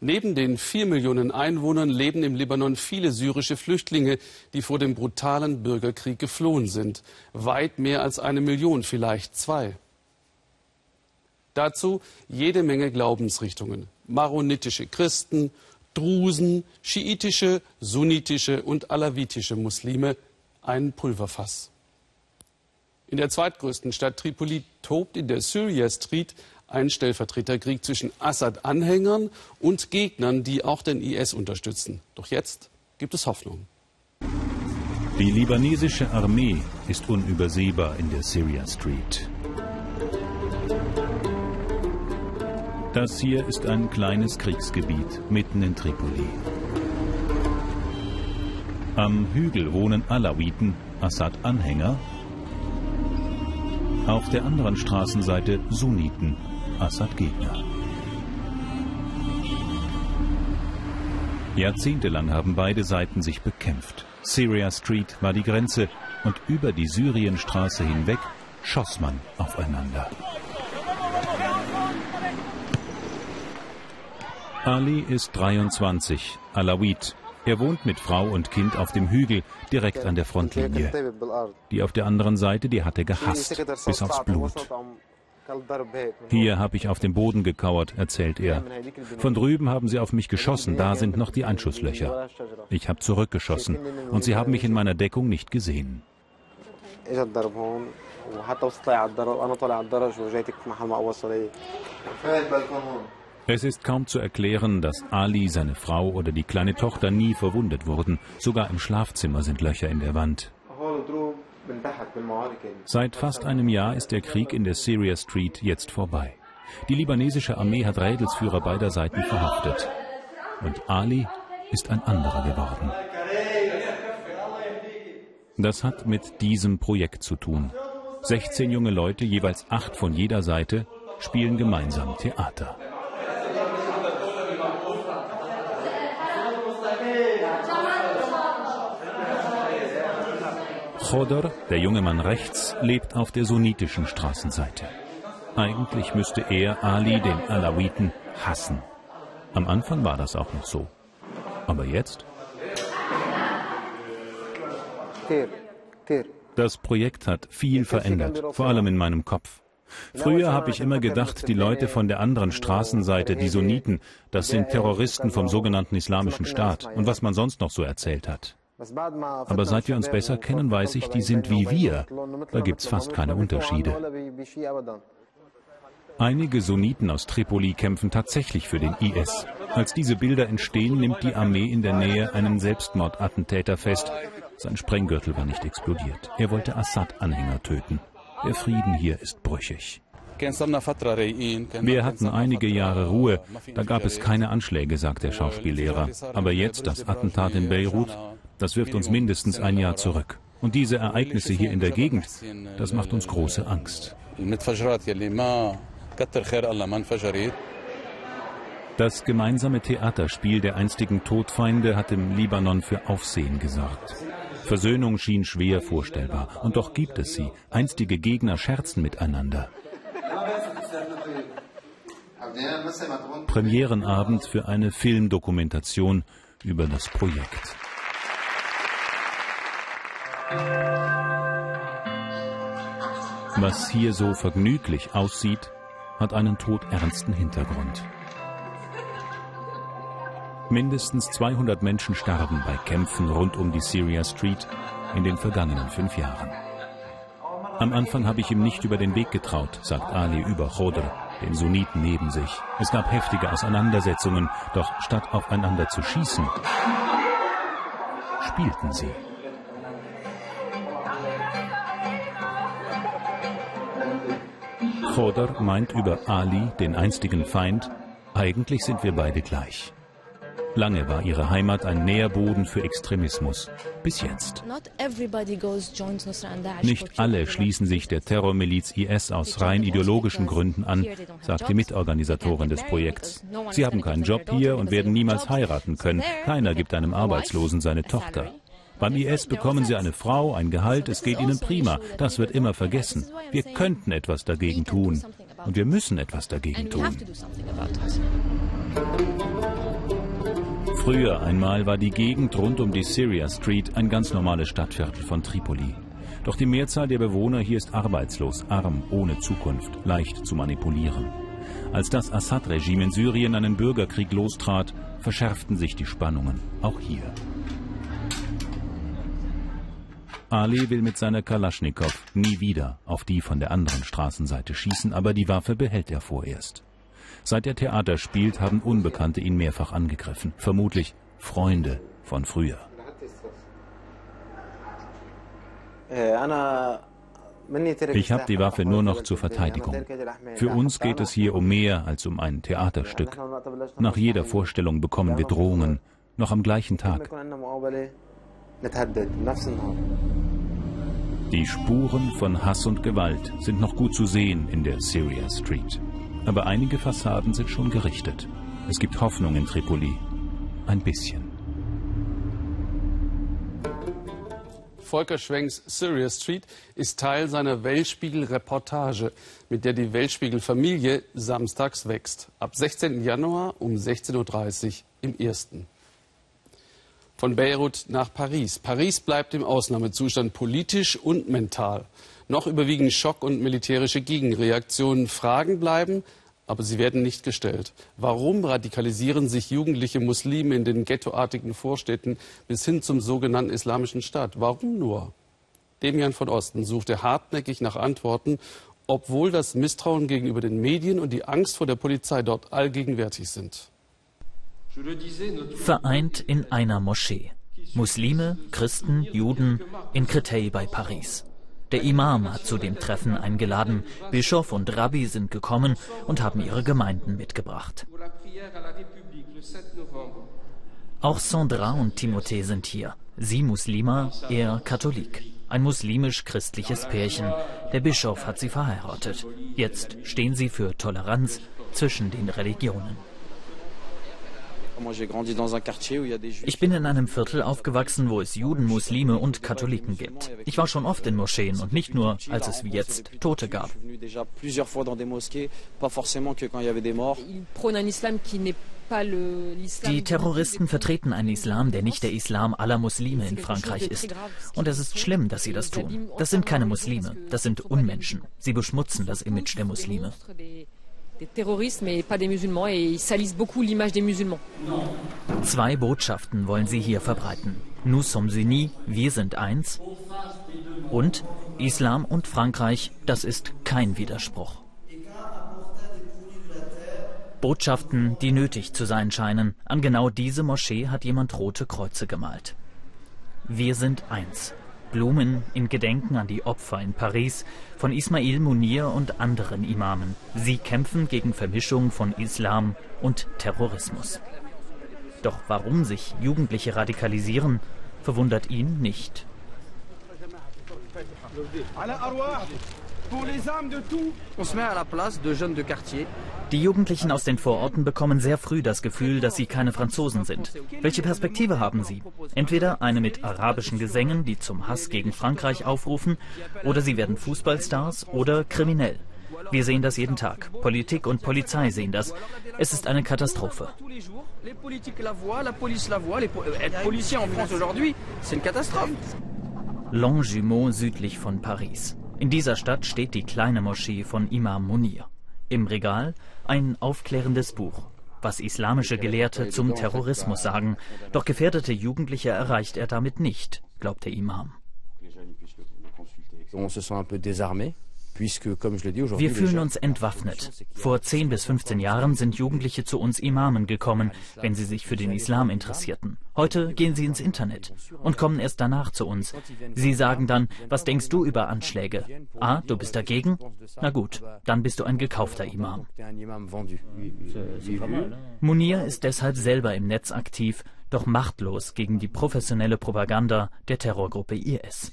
Speaker 1: Neben den vier Millionen Einwohnern leben im Libanon viele syrische Flüchtlinge, die vor dem brutalen Bürgerkrieg geflohen sind. Weit mehr als eine Million, vielleicht zwei. Dazu jede Menge Glaubensrichtungen. Maronitische Christen, Drusen, schiitische, sunnitische und alawitische Muslime. Ein Pulverfass. In der zweitgrößten Stadt Tripoli tobt in der Syria Street ein Stellvertreterkrieg zwischen Assad-Anhängern und Gegnern, die auch den IS unterstützen. Doch jetzt gibt es Hoffnung.
Speaker 4: Die libanesische Armee ist unübersehbar in der Syria Street. Das hier ist ein kleines Kriegsgebiet mitten in Tripoli. Am Hügel wohnen Alawiten, Assad-Anhänger. Auf der anderen Straßenseite Sunniten, Assad-Gegner. Jahrzehntelang haben beide Seiten sich bekämpft. Syria Street war die Grenze und über die Syrienstraße hinweg schoss man aufeinander. Ali ist 23, Alawit. Er wohnt mit Frau und Kind auf dem Hügel direkt an der Frontlinie. Die auf der anderen Seite, die hat er gehasst, bis aufs Blut. Hier habe ich auf dem Boden gekauert, erzählt er. Von drüben haben sie auf mich geschossen, da sind noch die Einschusslöcher. Ich habe zurückgeschossen und sie haben mich in meiner Deckung nicht gesehen. Es ist kaum zu erklären, dass Ali, seine Frau oder die kleine Tochter nie verwundet wurden. Sogar im Schlafzimmer sind Löcher in der Wand. Seit fast einem Jahr ist der Krieg in der Syria Street jetzt vorbei. Die libanesische Armee hat Rädelsführer beider Seiten verhaftet. Und Ali ist ein anderer geworden. Das hat mit diesem Projekt zu tun. 16 junge Leute, jeweils acht von jeder Seite, spielen gemeinsam Theater. Chodor, der junge Mann rechts, lebt auf der sunnitischen Straßenseite. Eigentlich müsste er Ali, den Alawiten, hassen. Am Anfang war das auch noch so. Aber jetzt? Das Projekt hat viel verändert, vor allem in meinem Kopf. Früher habe ich immer gedacht, die Leute von der anderen Straßenseite, die Sunniten, das sind Terroristen vom sogenannten Islamischen Staat und was man sonst noch so erzählt hat. Aber seit wir uns besser kennen, weiß ich, die sind wie wir. Da gibt es fast keine Unterschiede. Einige Sunniten aus Tripoli kämpfen tatsächlich für den IS. Als diese Bilder entstehen, nimmt die Armee in der Nähe einen Selbstmordattentäter fest. Sein Sprenggürtel war nicht explodiert. Er wollte Assad-Anhänger töten. Der Frieden hier ist brüchig. Wir hatten einige Jahre Ruhe. Da gab es keine Anschläge, sagt der Schauspiellehrer. Aber jetzt das Attentat in Beirut, das wirft uns mindestens ein Jahr zurück. Und diese Ereignisse hier in der Gegend, das macht uns große Angst. Das gemeinsame Theaterspiel der einstigen Todfeinde hat im Libanon für Aufsehen gesorgt. Versöhnung schien schwer vorstellbar. Und doch gibt es sie. Einstige Gegner scherzen miteinander. Premierenabend für eine Filmdokumentation über das Projekt. Was hier so vergnüglich aussieht, hat einen todernsten Hintergrund. Mindestens 200 Menschen starben bei Kämpfen rund um die Syria Street in den vergangenen fünf Jahren. Am Anfang habe ich ihm nicht über den Weg getraut, sagt Ali über Chodr, den Sunniten neben sich. Es gab heftige Auseinandersetzungen, doch statt aufeinander zu schießen, spielten sie. Chodr meint über Ali, den einstigen Feind, eigentlich sind wir beide gleich. Lange war ihre Heimat ein Nährboden für Extremismus. Bis jetzt. Nicht alle schließen sich der Terrormiliz IS aus rein ideologischen Gründen an, sagt die Mitorganisatorin des Projekts. Sie haben keinen Job hier und werden niemals heiraten können. Keiner gibt einem Arbeitslosen seine Tochter. Beim IS bekommen sie eine Frau, ein Gehalt, es geht ihnen prima. Das wird immer vergessen. Wir könnten etwas dagegen tun. Und wir müssen etwas dagegen tun. Früher einmal war die Gegend rund um die Syria Street ein ganz normales Stadtviertel von Tripoli. Doch die Mehrzahl der Bewohner hier ist arbeitslos, arm, ohne Zukunft, leicht zu manipulieren. Als das Assad-Regime in Syrien einen Bürgerkrieg lostrat, verschärften sich die Spannungen, auch hier. Ali will mit seiner Kalaschnikow nie wieder auf die von der anderen Straßenseite schießen, aber die Waffe behält er vorerst. Seit er Theater spielt, haben Unbekannte ihn mehrfach angegriffen. Vermutlich Freunde von früher. Ich habe die Waffe nur noch zur Verteidigung. Für uns geht es hier um mehr als um ein Theaterstück. Nach jeder Vorstellung bekommen wir Drohungen, noch am gleichen Tag. Die Spuren von Hass und Gewalt sind noch gut zu sehen in der Syria Street. Aber einige Fassaden sind schon gerichtet. Es gibt Hoffnung in Tripoli. Ein bisschen.
Speaker 1: Volker Schwenks Syria Street ist Teil seiner Weltspiegel-Reportage, mit der die Weltspiegel-Familie samstags wächst. Ab 16. Januar um 16.30 Uhr im Ersten. Von Beirut nach Paris. Paris bleibt im Ausnahmezustand politisch und mental. Noch überwiegen Schock und militärische Gegenreaktionen. Fragen bleiben, aber sie werden nicht gestellt. Warum radikalisieren sich jugendliche Muslime in den ghettoartigen Vorstädten bis hin zum sogenannten Islamischen Staat? Warum nur? Demian von Osten suchte hartnäckig nach Antworten, obwohl das Misstrauen gegenüber den Medien und die Angst vor der Polizei dort allgegenwärtig sind.
Speaker 5: Vereint in einer Moschee. Muslime, Christen, Juden in Créteil bei Paris. Der Imam hat zu dem Treffen eingeladen. Bischof und Rabbi sind gekommen und haben ihre Gemeinden mitgebracht. Auch Sandra und Timothée sind hier. Sie Muslima, er Katholik. Ein muslimisch-christliches Pärchen. Der Bischof hat sie verheiratet. Jetzt stehen sie für Toleranz zwischen den Religionen. Ich bin in einem Viertel aufgewachsen, wo es Juden, Muslime und Katholiken gibt. Ich war schon oft in Moscheen und nicht nur, als es wie jetzt Tote gab. Die Terroristen vertreten einen Islam, der nicht der Islam aller Muslime in Frankreich ist. Und es ist schlimm, dass sie das tun. Das sind keine Muslime, das sind Unmenschen. Sie beschmutzen das Image der Muslime
Speaker 9: des terroristes, mais pas des musulmans, et ils salissent beaucoup l'image des musulmans.
Speaker 5: Zwei Botschaften wollen sie hier verbreiten. Nous sommes unis, wir sind eins. Und Islam und Frankreich, das ist kein Widerspruch. Botschaften, die nötig zu sein scheinen. An genau diese Moschee hat jemand rote Kreuze gemalt. Wir sind eins. Blumen in Gedenken an die Opfer in Paris von Ismail Munir und anderen Imamen. Sie kämpfen gegen Vermischung von Islam und Terrorismus. Doch warum sich Jugendliche radikalisieren, verwundert ihn nicht. Die Jugendlichen aus den Vororten bekommen sehr früh das Gefühl, dass sie keine Franzosen sind. Welche Perspektive haben sie? Entweder eine mit arabischen Gesängen, die zum Hass gegen Frankreich aufrufen, oder sie werden Fußballstars oder kriminell. Wir sehen das jeden Tag. Politik und Polizei sehen das. Es ist eine Katastrophe. Longjumeau südlich von Paris. In dieser Stadt steht die kleine Moschee von Imam Munir. Im Regal ein aufklärendes Buch, was islamische Gelehrte zum Terrorismus sagen. Doch gefährdete Jugendliche erreicht er damit nicht, glaubt der Imam. Wir fühlen uns entwaffnet. Vor 10 bis 15 Jahren sind Jugendliche zu uns Imamen gekommen, wenn sie sich für den Islam interessierten. Heute gehen sie ins Internet und kommen erst danach zu uns. Sie sagen dann, was denkst du über Anschläge? Ah, du bist dagegen? Na gut, dann bist du ein gekaufter Imam. Munir ist deshalb selber im Netz aktiv doch machtlos gegen die professionelle Propaganda der Terrorgruppe IS.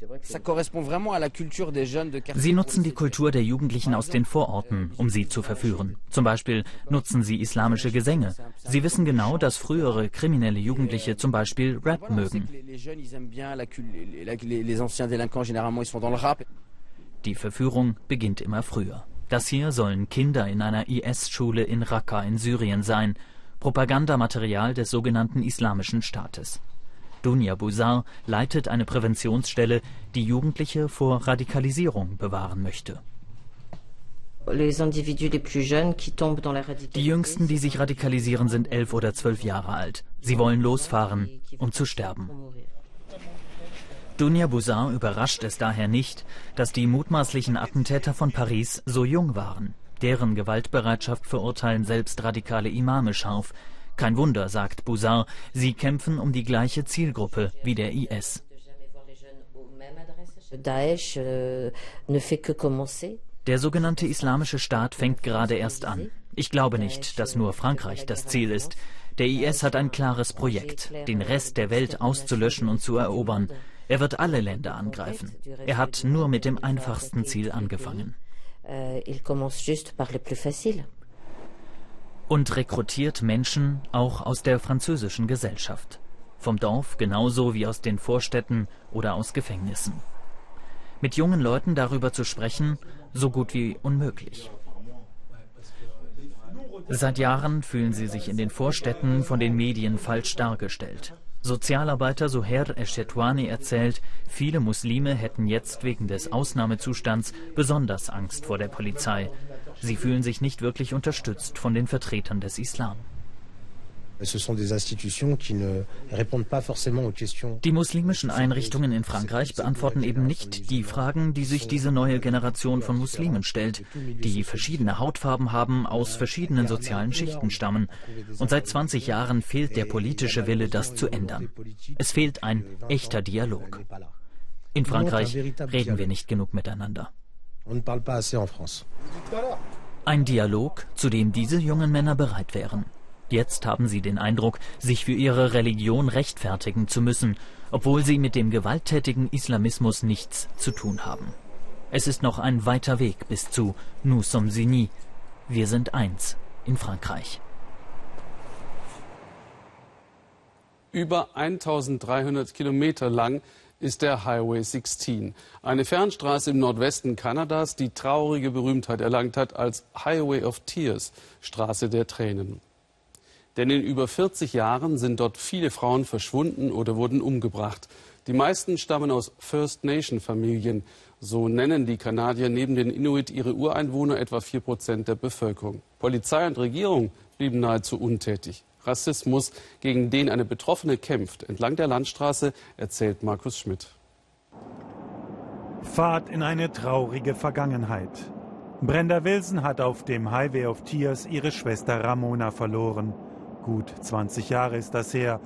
Speaker 5: Sie nutzen die Kultur der Jugendlichen aus den Vororten, um sie zu verführen. Zum Beispiel nutzen sie islamische Gesänge. Sie wissen genau, dass frühere kriminelle Jugendliche zum Beispiel Rap mögen. Die Verführung beginnt immer früher. Das hier sollen Kinder in einer IS-Schule in Raqqa in Syrien sein. Propagandamaterial des sogenannten Islamischen Staates. Dunia Buzar leitet eine Präventionsstelle, die Jugendliche vor Radikalisierung bewahren möchte. Die Jüngsten, die sich radikalisieren, sind elf oder zwölf Jahre alt. Sie wollen losfahren, um zu sterben. Dunia Buzar überrascht es daher nicht, dass die mutmaßlichen Attentäter von Paris so jung waren. Deren Gewaltbereitschaft verurteilen selbst radikale Imame scharf. Kein Wunder, sagt Bouzar, sie kämpfen um die gleiche Zielgruppe wie der IS. Der sogenannte Islamische Staat fängt gerade erst an. Ich glaube nicht, dass nur Frankreich das Ziel ist. Der IS hat ein klares Projekt, den Rest der Welt auszulöschen und zu erobern. Er wird alle Länder angreifen. Er hat nur mit dem einfachsten Ziel angefangen. Euh. Und rekrutiert Menschen auch aus der französischen Gesellschaft. Vom Dorf genauso wie aus den Vorstädten oder aus Gefängnissen. Mit jungen Leuten darüber zu sprechen, so gut wie unmöglich. Seit Jahren fühlen sie sich in den Vorstädten von den Medien falsch dargestellt. Sozialarbeiter Suher Eshetwani erzählt, viele Muslime hätten jetzt wegen des Ausnahmezustands besonders Angst vor der Polizei. Sie fühlen sich nicht wirklich unterstützt von den Vertretern des Islam. Die muslimischen Einrichtungen in Frankreich beantworten eben nicht die Fragen, die sich diese neue Generation von Muslimen stellt, die verschiedene Hautfarben haben, aus verschiedenen sozialen Schichten stammen. Und seit 20 Jahren fehlt der politische Wille, das zu ändern. Es fehlt ein echter Dialog. In Frankreich reden wir nicht genug miteinander. Ein Dialog, zu dem diese jungen Männer bereit wären. Jetzt haben sie den Eindruck, sich für ihre Religion rechtfertigen zu müssen, obwohl sie mit dem gewalttätigen Islamismus nichts zu tun haben. Es ist noch ein weiter Weg bis zu Nous sommes unis. Wir sind eins in Frankreich.
Speaker 1: Über 1300 Kilometer lang ist der Highway 16, eine Fernstraße im Nordwesten Kanadas, die traurige Berühmtheit erlangt hat als Highway of Tears, Straße der Tränen. Denn in über 40 Jahren sind dort viele Frauen verschwunden oder wurden umgebracht. Die meisten stammen aus First Nation Familien. So nennen die Kanadier neben den Inuit ihre Ureinwohner etwa 4 Prozent der Bevölkerung. Polizei und Regierung blieben nahezu untätig. Rassismus, gegen den eine Betroffene kämpft, entlang der Landstraße, erzählt Markus Schmidt.
Speaker 6: Fahrt in eine traurige Vergangenheit. Brenda Wilson hat auf dem Highway of Tears ihre Schwester Ramona verloren. Gut 20 Jahre ist das her.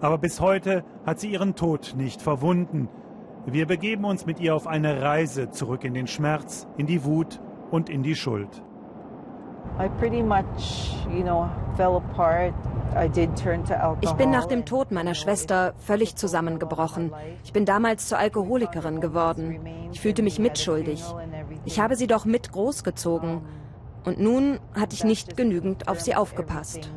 Speaker 6: Aber bis heute hat sie ihren Tod nicht verwunden. Wir begeben uns mit ihr auf eine Reise zurück in den Schmerz, in die Wut und in die Schuld.
Speaker 7: Ich bin nach dem Tod meiner Schwester völlig zusammengebrochen. Ich bin damals zur Alkoholikerin geworden. Ich fühlte mich mitschuldig. Ich habe sie doch mit großgezogen. Und nun hatte ich nicht genügend auf sie aufgepasst.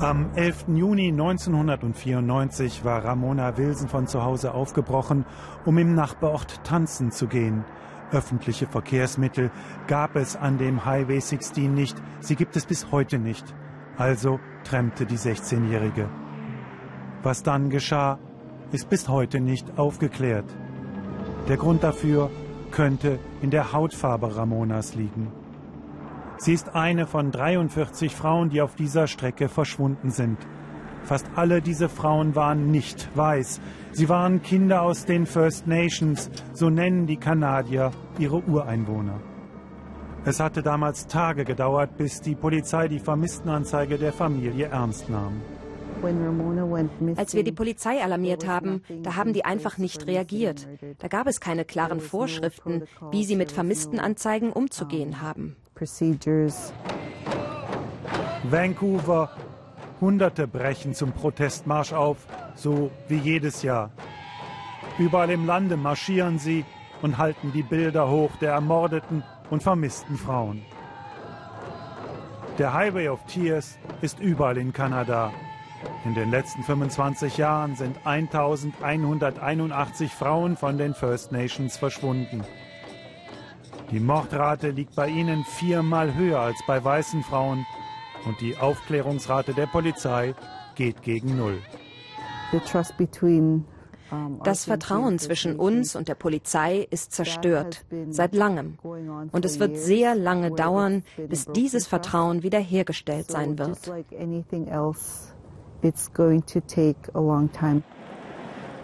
Speaker 6: Am 11. Juni 1994 war Ramona Wilson von zu Hause aufgebrochen, um im Nachbarort tanzen zu gehen. Öffentliche Verkehrsmittel gab es an dem Highway 16 nicht, sie gibt es bis heute nicht. Also trennte die 16-Jährige. Was dann geschah, ist bis heute nicht aufgeklärt. Der Grund dafür könnte in der Hautfarbe Ramonas liegen. Sie ist eine von 43 Frauen, die auf dieser Strecke verschwunden sind. Fast alle diese Frauen waren nicht weiß. Sie waren Kinder aus den First Nations, so nennen die Kanadier ihre Ureinwohner. Es hatte damals Tage gedauert, bis die Polizei die Vermisstenanzeige der Familie ernst nahm.
Speaker 7: Als wir die Polizei alarmiert haben, da haben die einfach nicht reagiert. Da gab es keine klaren Vorschriften, wie sie mit Vermisstenanzeigen umzugehen haben.
Speaker 6: Vancouver. Hunderte brechen zum Protestmarsch auf, so wie jedes Jahr. Überall im Lande marschieren sie und halten die Bilder hoch der ermordeten und vermissten Frauen. Der Highway of Tears ist überall in Kanada. In den letzten 25 Jahren sind 1181 Frauen von den First Nations verschwunden. Die Mordrate liegt bei ihnen viermal höher als bei weißen Frauen und die Aufklärungsrate der Polizei geht gegen Null.
Speaker 7: Das Vertrauen zwischen uns und der Polizei ist zerstört, seit langem. Und es wird sehr lange dauern, bis dieses Vertrauen wiederhergestellt sein wird.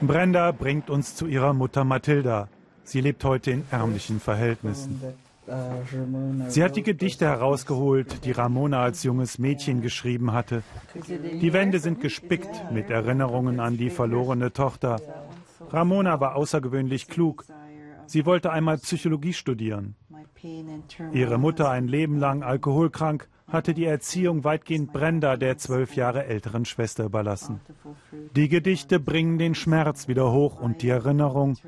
Speaker 6: Brenda bringt uns zu ihrer Mutter Mathilda. Sie lebt heute in ärmlichen Verhältnissen. Sie hat die Gedichte herausgeholt, die Ramona als junges Mädchen geschrieben hatte. Die Wände sind gespickt mit Erinnerungen an die verlorene Tochter. Ramona war außergewöhnlich klug. Sie wollte einmal Psychologie studieren. Ihre Mutter, ein Leben lang alkoholkrank, hatte die Erziehung weitgehend Brenda, der zwölf Jahre älteren Schwester, überlassen. Die Gedichte bringen den Schmerz wieder hoch und die Erinnerung,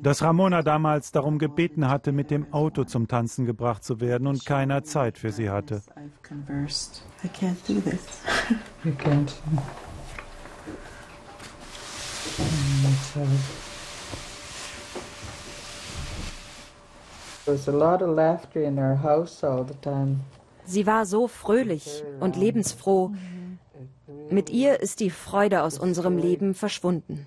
Speaker 6: dass Ramona damals darum gebeten hatte, mit dem Auto zum Tanzen gebracht zu werden und keiner Zeit für sie hatte.
Speaker 7: There's a lot of laughter in our house all the time. Sie war so fröhlich und lebensfroh. Mit ihr ist die Freude aus unserem Leben verschwunden.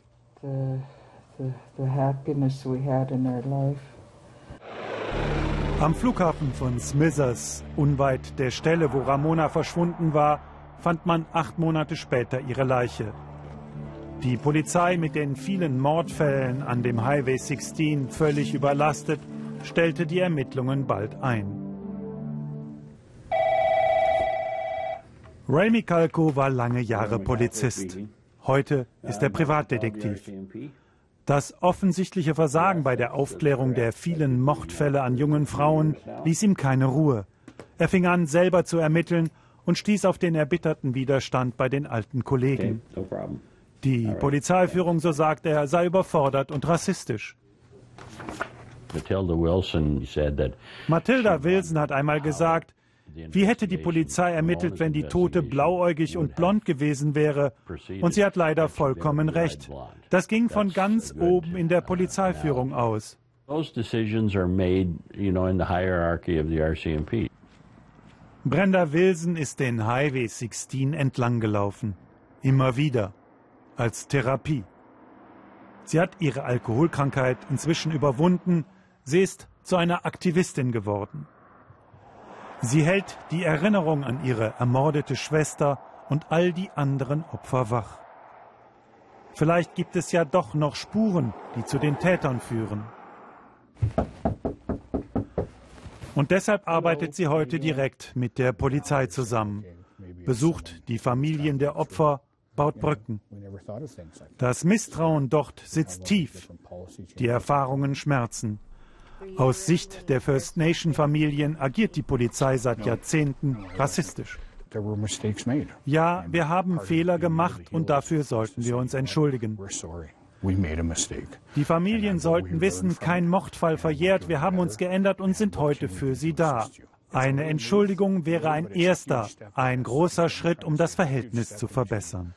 Speaker 6: Am Flughafen von Smithers, unweit der Stelle, wo Ramona verschwunden war, fand man acht Monate später ihre Leiche. Die Polizei mit den vielen Mordfällen an dem Highway 16 völlig überlastet, stellte die Ermittlungen bald ein. Ray Michalko war lange Jahre Polizist. Heute ist er Privatdetektiv. Das offensichtliche Versagen bei der Aufklärung der vielen Mordfälle an jungen Frauen ließ ihm keine Ruhe. Er fing an, selber zu ermitteln und stieß auf den erbitterten Widerstand bei den alten Kollegen. Die Polizeiführung, so sagt er, sei überfordert und rassistisch. Matilda Wilson hat einmal gesagt, wie hätte die Polizei ermittelt, wenn die Tote blauäugig und blond gewesen wäre? Und sie hat leider vollkommen recht. Das ging von ganz oben in der Polizeiführung aus. Brenda Wilson ist den Highway 16 entlang gelaufen. Immer wieder. Als Therapie. Sie hat ihre Alkoholkrankheit inzwischen überwunden. Sie ist zu einer Aktivistin geworden. Sie hält die Erinnerung an ihre ermordete Schwester und all die anderen Opfer wach. Vielleicht gibt es ja doch noch Spuren, die zu den Tätern führen. Und deshalb arbeitet sie heute direkt mit der Polizei zusammen, besucht die Familien der Opfer baut Brücken. Das Misstrauen dort sitzt tief. Die Erfahrungen schmerzen. Aus Sicht der First Nation Familien agiert die Polizei seit Jahrzehnten rassistisch. Ja, wir haben Fehler gemacht und dafür sollten wir uns entschuldigen. Die Familien sollten wissen, kein Mordfall verjährt, wir haben uns geändert und sind heute für sie da. Eine Entschuldigung wäre ein erster, ein großer Schritt, um das Verhältnis zu verbessern.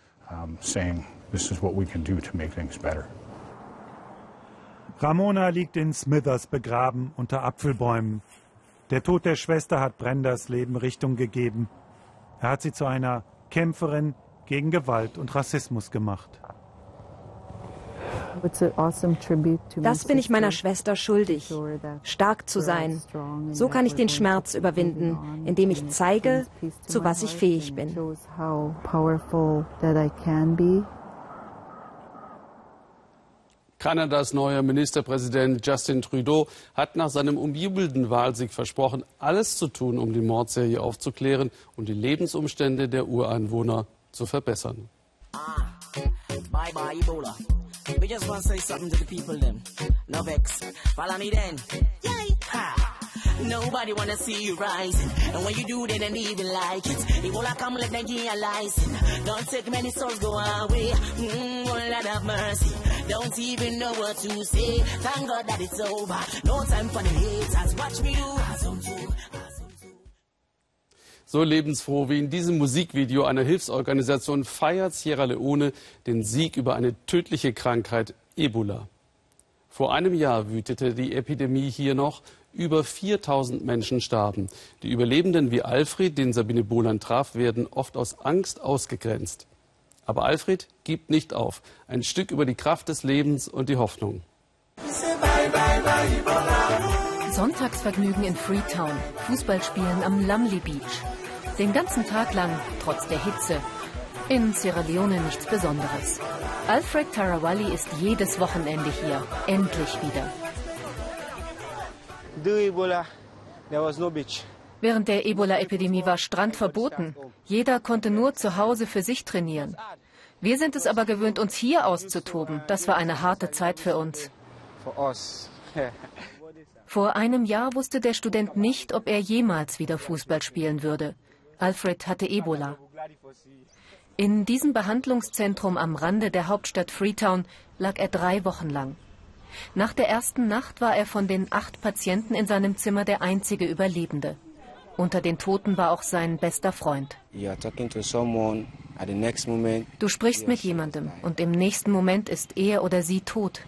Speaker 6: Ramona liegt in Smithers begraben unter Apfelbäumen. Der Tod der Schwester hat Brenders Leben Richtung gegeben. Er hat sie zu einer Kämpferin gegen Gewalt und Rassismus gemacht.
Speaker 7: Das bin ich meiner Schwester schuldig, stark zu sein. So kann ich den Schmerz überwinden, indem ich zeige, zu was ich fähig bin.
Speaker 1: Kanadas neuer Ministerpräsident Justin Trudeau hat nach seinem umjubelten Wahlsieg versprochen, alles zu tun, um die Mordserie aufzuklären und die Lebensumstände der Ureinwohner zu verbessern. Bye bye, Ebola. We just want to say something to the people them. No vex. Follow me then. Yay. Ha. Nobody wanna see you rising. And when you do, they don't even like it. Ebola come, let them a license. Don't take many souls go away. Mm, oh, Lord have mercy. Don't even know what to say. Thank God that it's over. No time for the haters. Watch me do. So lebensfroh wie in diesem Musikvideo einer Hilfsorganisation feiert Sierra Leone den Sieg über eine tödliche Krankheit Ebola. Vor einem Jahr wütete die Epidemie hier noch. Über 4000 Menschen starben. Die Überlebenden wie Alfred, den Sabine Bohland traf, werden oft aus Angst ausgegrenzt. Aber Alfred gibt nicht auf. Ein Stück über die Kraft des Lebens und die Hoffnung.
Speaker 8: Sonntagsvergnügen in Freetown. Fußballspielen am Lumley Beach. Den ganzen Tag lang, trotz der Hitze. In Sierra Leone nichts Besonderes. Alfred Tarawali ist jedes Wochenende hier. Endlich wieder. Während der Ebola-Epidemie war Strand verboten. Jeder konnte nur zu Hause für sich trainieren. Wir sind es aber gewöhnt, uns hier auszutoben. Das war eine harte Zeit für uns. Vor einem Jahr wusste der Student nicht, ob er jemals wieder Fußball spielen würde. Alfred hatte Ebola. In diesem Behandlungszentrum am Rande der Hauptstadt Freetown lag er drei Wochen lang. Nach der ersten Nacht war er von den acht Patienten in seinem Zimmer der einzige Überlebende. Unter den Toten war auch sein bester Freund. Du sprichst mit jemandem und im nächsten Moment ist er oder sie tot.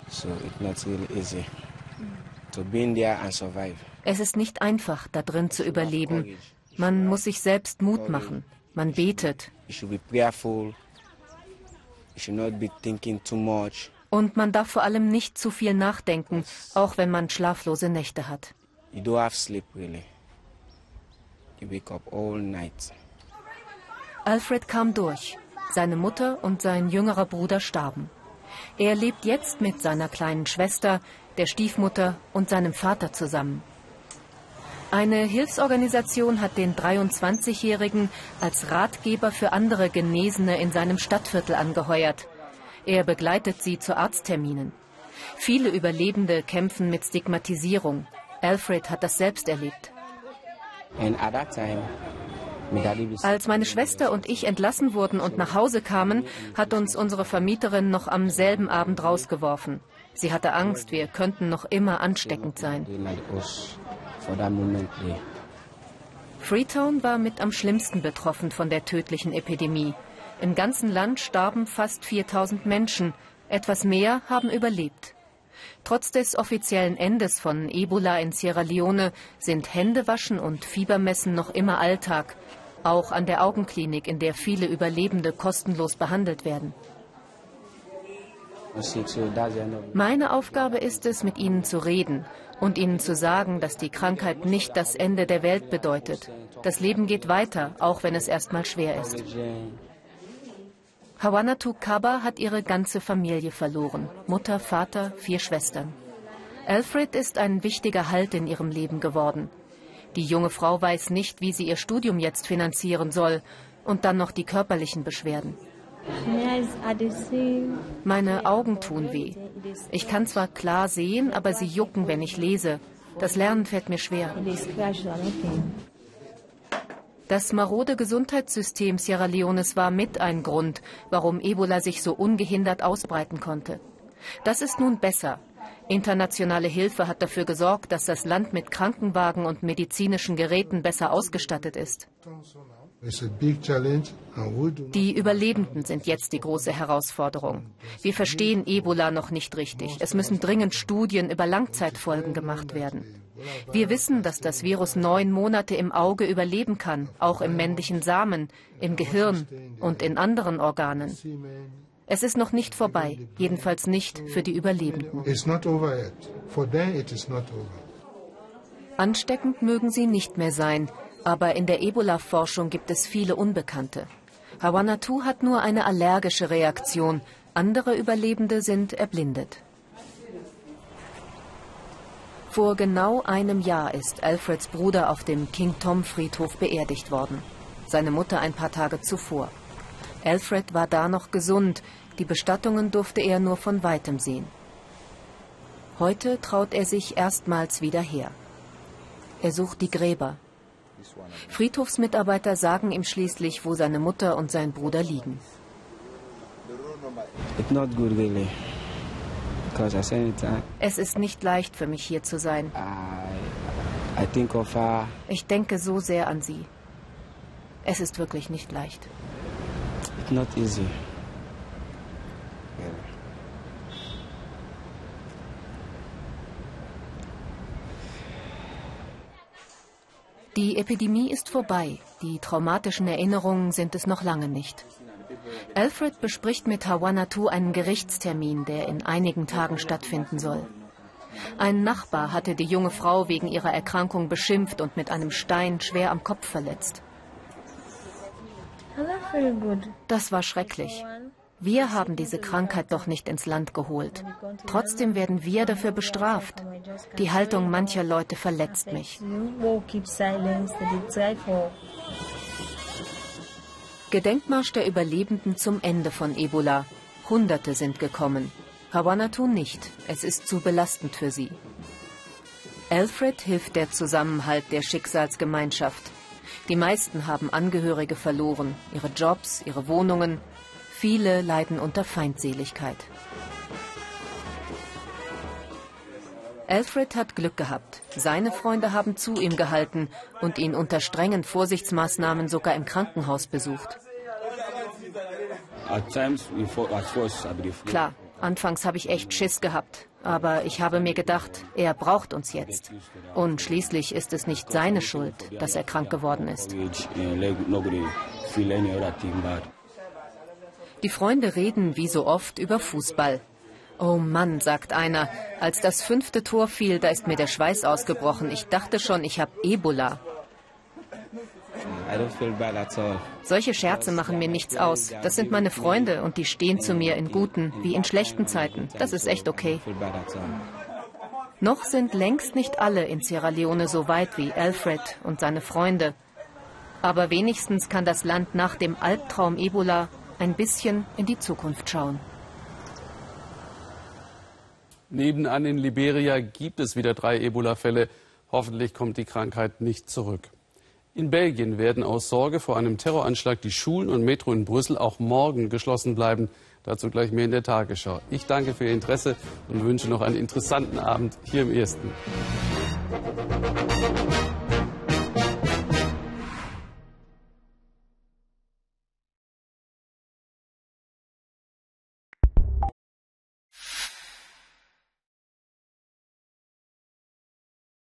Speaker 8: Es ist nicht einfach, da drin zu überleben, man muss sich selbst Mut machen. Man betet. Und man darf vor allem nicht zu viel nachdenken, auch wenn man schlaflose Nächte hat. Alfred kam durch. Seine Mutter und sein jüngerer Bruder starben. Er lebt jetzt mit seiner kleinen Schwester, der Stiefmutter und seinem Vater zusammen. Eine Hilfsorganisation hat den 23-Jährigen als Ratgeber für andere Genesene in seinem Stadtviertel angeheuert. Er begleitet sie zu Arztterminen. Viele Überlebende kämpfen mit Stigmatisierung. Alfred hat das selbst erlebt. Als meine Schwester und ich entlassen wurden und nach Hause kamen, hat uns unsere Vermieterin noch am selben Abend rausgeworfen. Sie hatte Angst, wir könnten noch immer ansteckend sein. Freetown war mit am schlimmsten betroffen von der tödlichen Epidemie. Im ganzen Land starben fast 4000 Menschen. Etwas mehr haben überlebt. Trotz des offiziellen Endes von Ebola in Sierra Leone sind Händewaschen und Fiebermessen noch immer Alltag, auch an der Augenklinik, in der viele Überlebende kostenlos behandelt werden. Meine Aufgabe ist es, mit ihnen zu reden und ihnen zu sagen, dass die Krankheit nicht das Ende der Welt bedeutet. Das Leben geht weiter, auch wenn es erstmal schwer ist. Hawanatu Kaba hat ihre ganze Familie verloren. Mutter, Vater, vier Schwestern. Alfred ist ein wichtiger Halt in ihrem Leben geworden. Die junge Frau weiß nicht, wie sie ihr Studium jetzt finanzieren soll und dann noch die körperlichen Beschwerden. Meine Augen tun weh. Ich kann zwar klar sehen, aber sie jucken, wenn ich lese. Das Lernen fällt mir schwer. Das marode Gesundheitssystem Sierra Leones war mit ein Grund, warum Ebola sich so ungehindert ausbreiten konnte. Das ist nun besser. Internationale Hilfe hat dafür gesorgt, dass das Land mit Krankenwagen und medizinischen Geräten besser ausgestattet ist. Die Überlebenden sind jetzt die große Herausforderung. Wir verstehen Ebola noch nicht richtig. Es müssen dringend Studien über Langzeitfolgen gemacht werden. Wir wissen, dass das Virus neun Monate im Auge überleben kann, auch im männlichen Samen, im Gehirn und in anderen Organen. Es ist noch nicht vorbei, jedenfalls nicht für die Überlebenden. Ansteckend mögen sie nicht mehr sein, aber in der Ebola-Forschung gibt es viele Unbekannte. Hawanatu hat nur eine allergische Reaktion, andere Überlebende sind erblindet. Vor genau einem Jahr ist Alfreds Bruder auf dem King Tom Friedhof beerdigt worden. Seine Mutter ein paar Tage zuvor. Alfred war da noch gesund, die Bestattungen durfte er nur von weitem sehen. Heute traut er sich erstmals wieder her. Er sucht die Gräber. Friedhofsmitarbeiter sagen ihm schließlich, wo seine Mutter und sein Bruder liegen. Es ist nicht leicht für mich hier zu sein. Ich denke so sehr an sie. Es ist wirklich nicht leicht. Die Epidemie ist vorbei. Die traumatischen Erinnerungen sind es noch lange nicht. Alfred bespricht mit Hawanatu einen Gerichtstermin, der in einigen Tagen stattfinden soll. Ein Nachbar hatte die junge Frau wegen ihrer Erkrankung beschimpft und mit einem Stein schwer am Kopf verletzt. Das war schrecklich. Wir haben diese Krankheit doch nicht ins Land geholt. Trotzdem werden wir dafür bestraft. Die Haltung mancher Leute verletzt mich. Gedenkmarsch der Überlebenden zum Ende von Ebola. Hunderte sind gekommen. Hawanatu nicht. Es ist zu belastend für sie. Alfred hilft der Zusammenhalt der Schicksalsgemeinschaft. Die meisten haben Angehörige verloren, ihre Jobs, ihre Wohnungen, Viele leiden unter Feindseligkeit. Alfred hat Glück gehabt. Seine Freunde haben zu ihm gehalten und ihn unter strengen Vorsichtsmaßnahmen sogar im Krankenhaus besucht. Klar, anfangs habe ich echt Schiss gehabt. Aber ich habe mir gedacht, er braucht uns jetzt. Und schließlich ist es nicht seine Schuld, dass er krank geworden ist. Die Freunde reden wie so oft über Fußball. Oh Mann, sagt einer, als das fünfte Tor fiel, da ist mir der Schweiß ausgebrochen. Ich dachte schon, ich habe Ebola. Solche Scherze machen mir nichts aus. Das sind meine Freunde und die stehen zu mir in guten wie in schlechten Zeiten. Das ist echt okay. Noch sind längst nicht alle in Sierra Leone so weit wie Alfred und seine Freunde. Aber wenigstens kann das Land nach dem Albtraum Ebola ein bisschen in die Zukunft schauen.
Speaker 1: Nebenan in Liberia gibt es wieder drei Ebola-Fälle. Hoffentlich kommt die Krankheit nicht zurück. In Belgien werden aus Sorge vor einem Terroranschlag die Schulen und Metro in Brüssel auch morgen geschlossen bleiben. Dazu gleich mehr in der Tagesschau. Ich danke für Ihr Interesse und wünsche noch einen interessanten Abend hier im Ersten.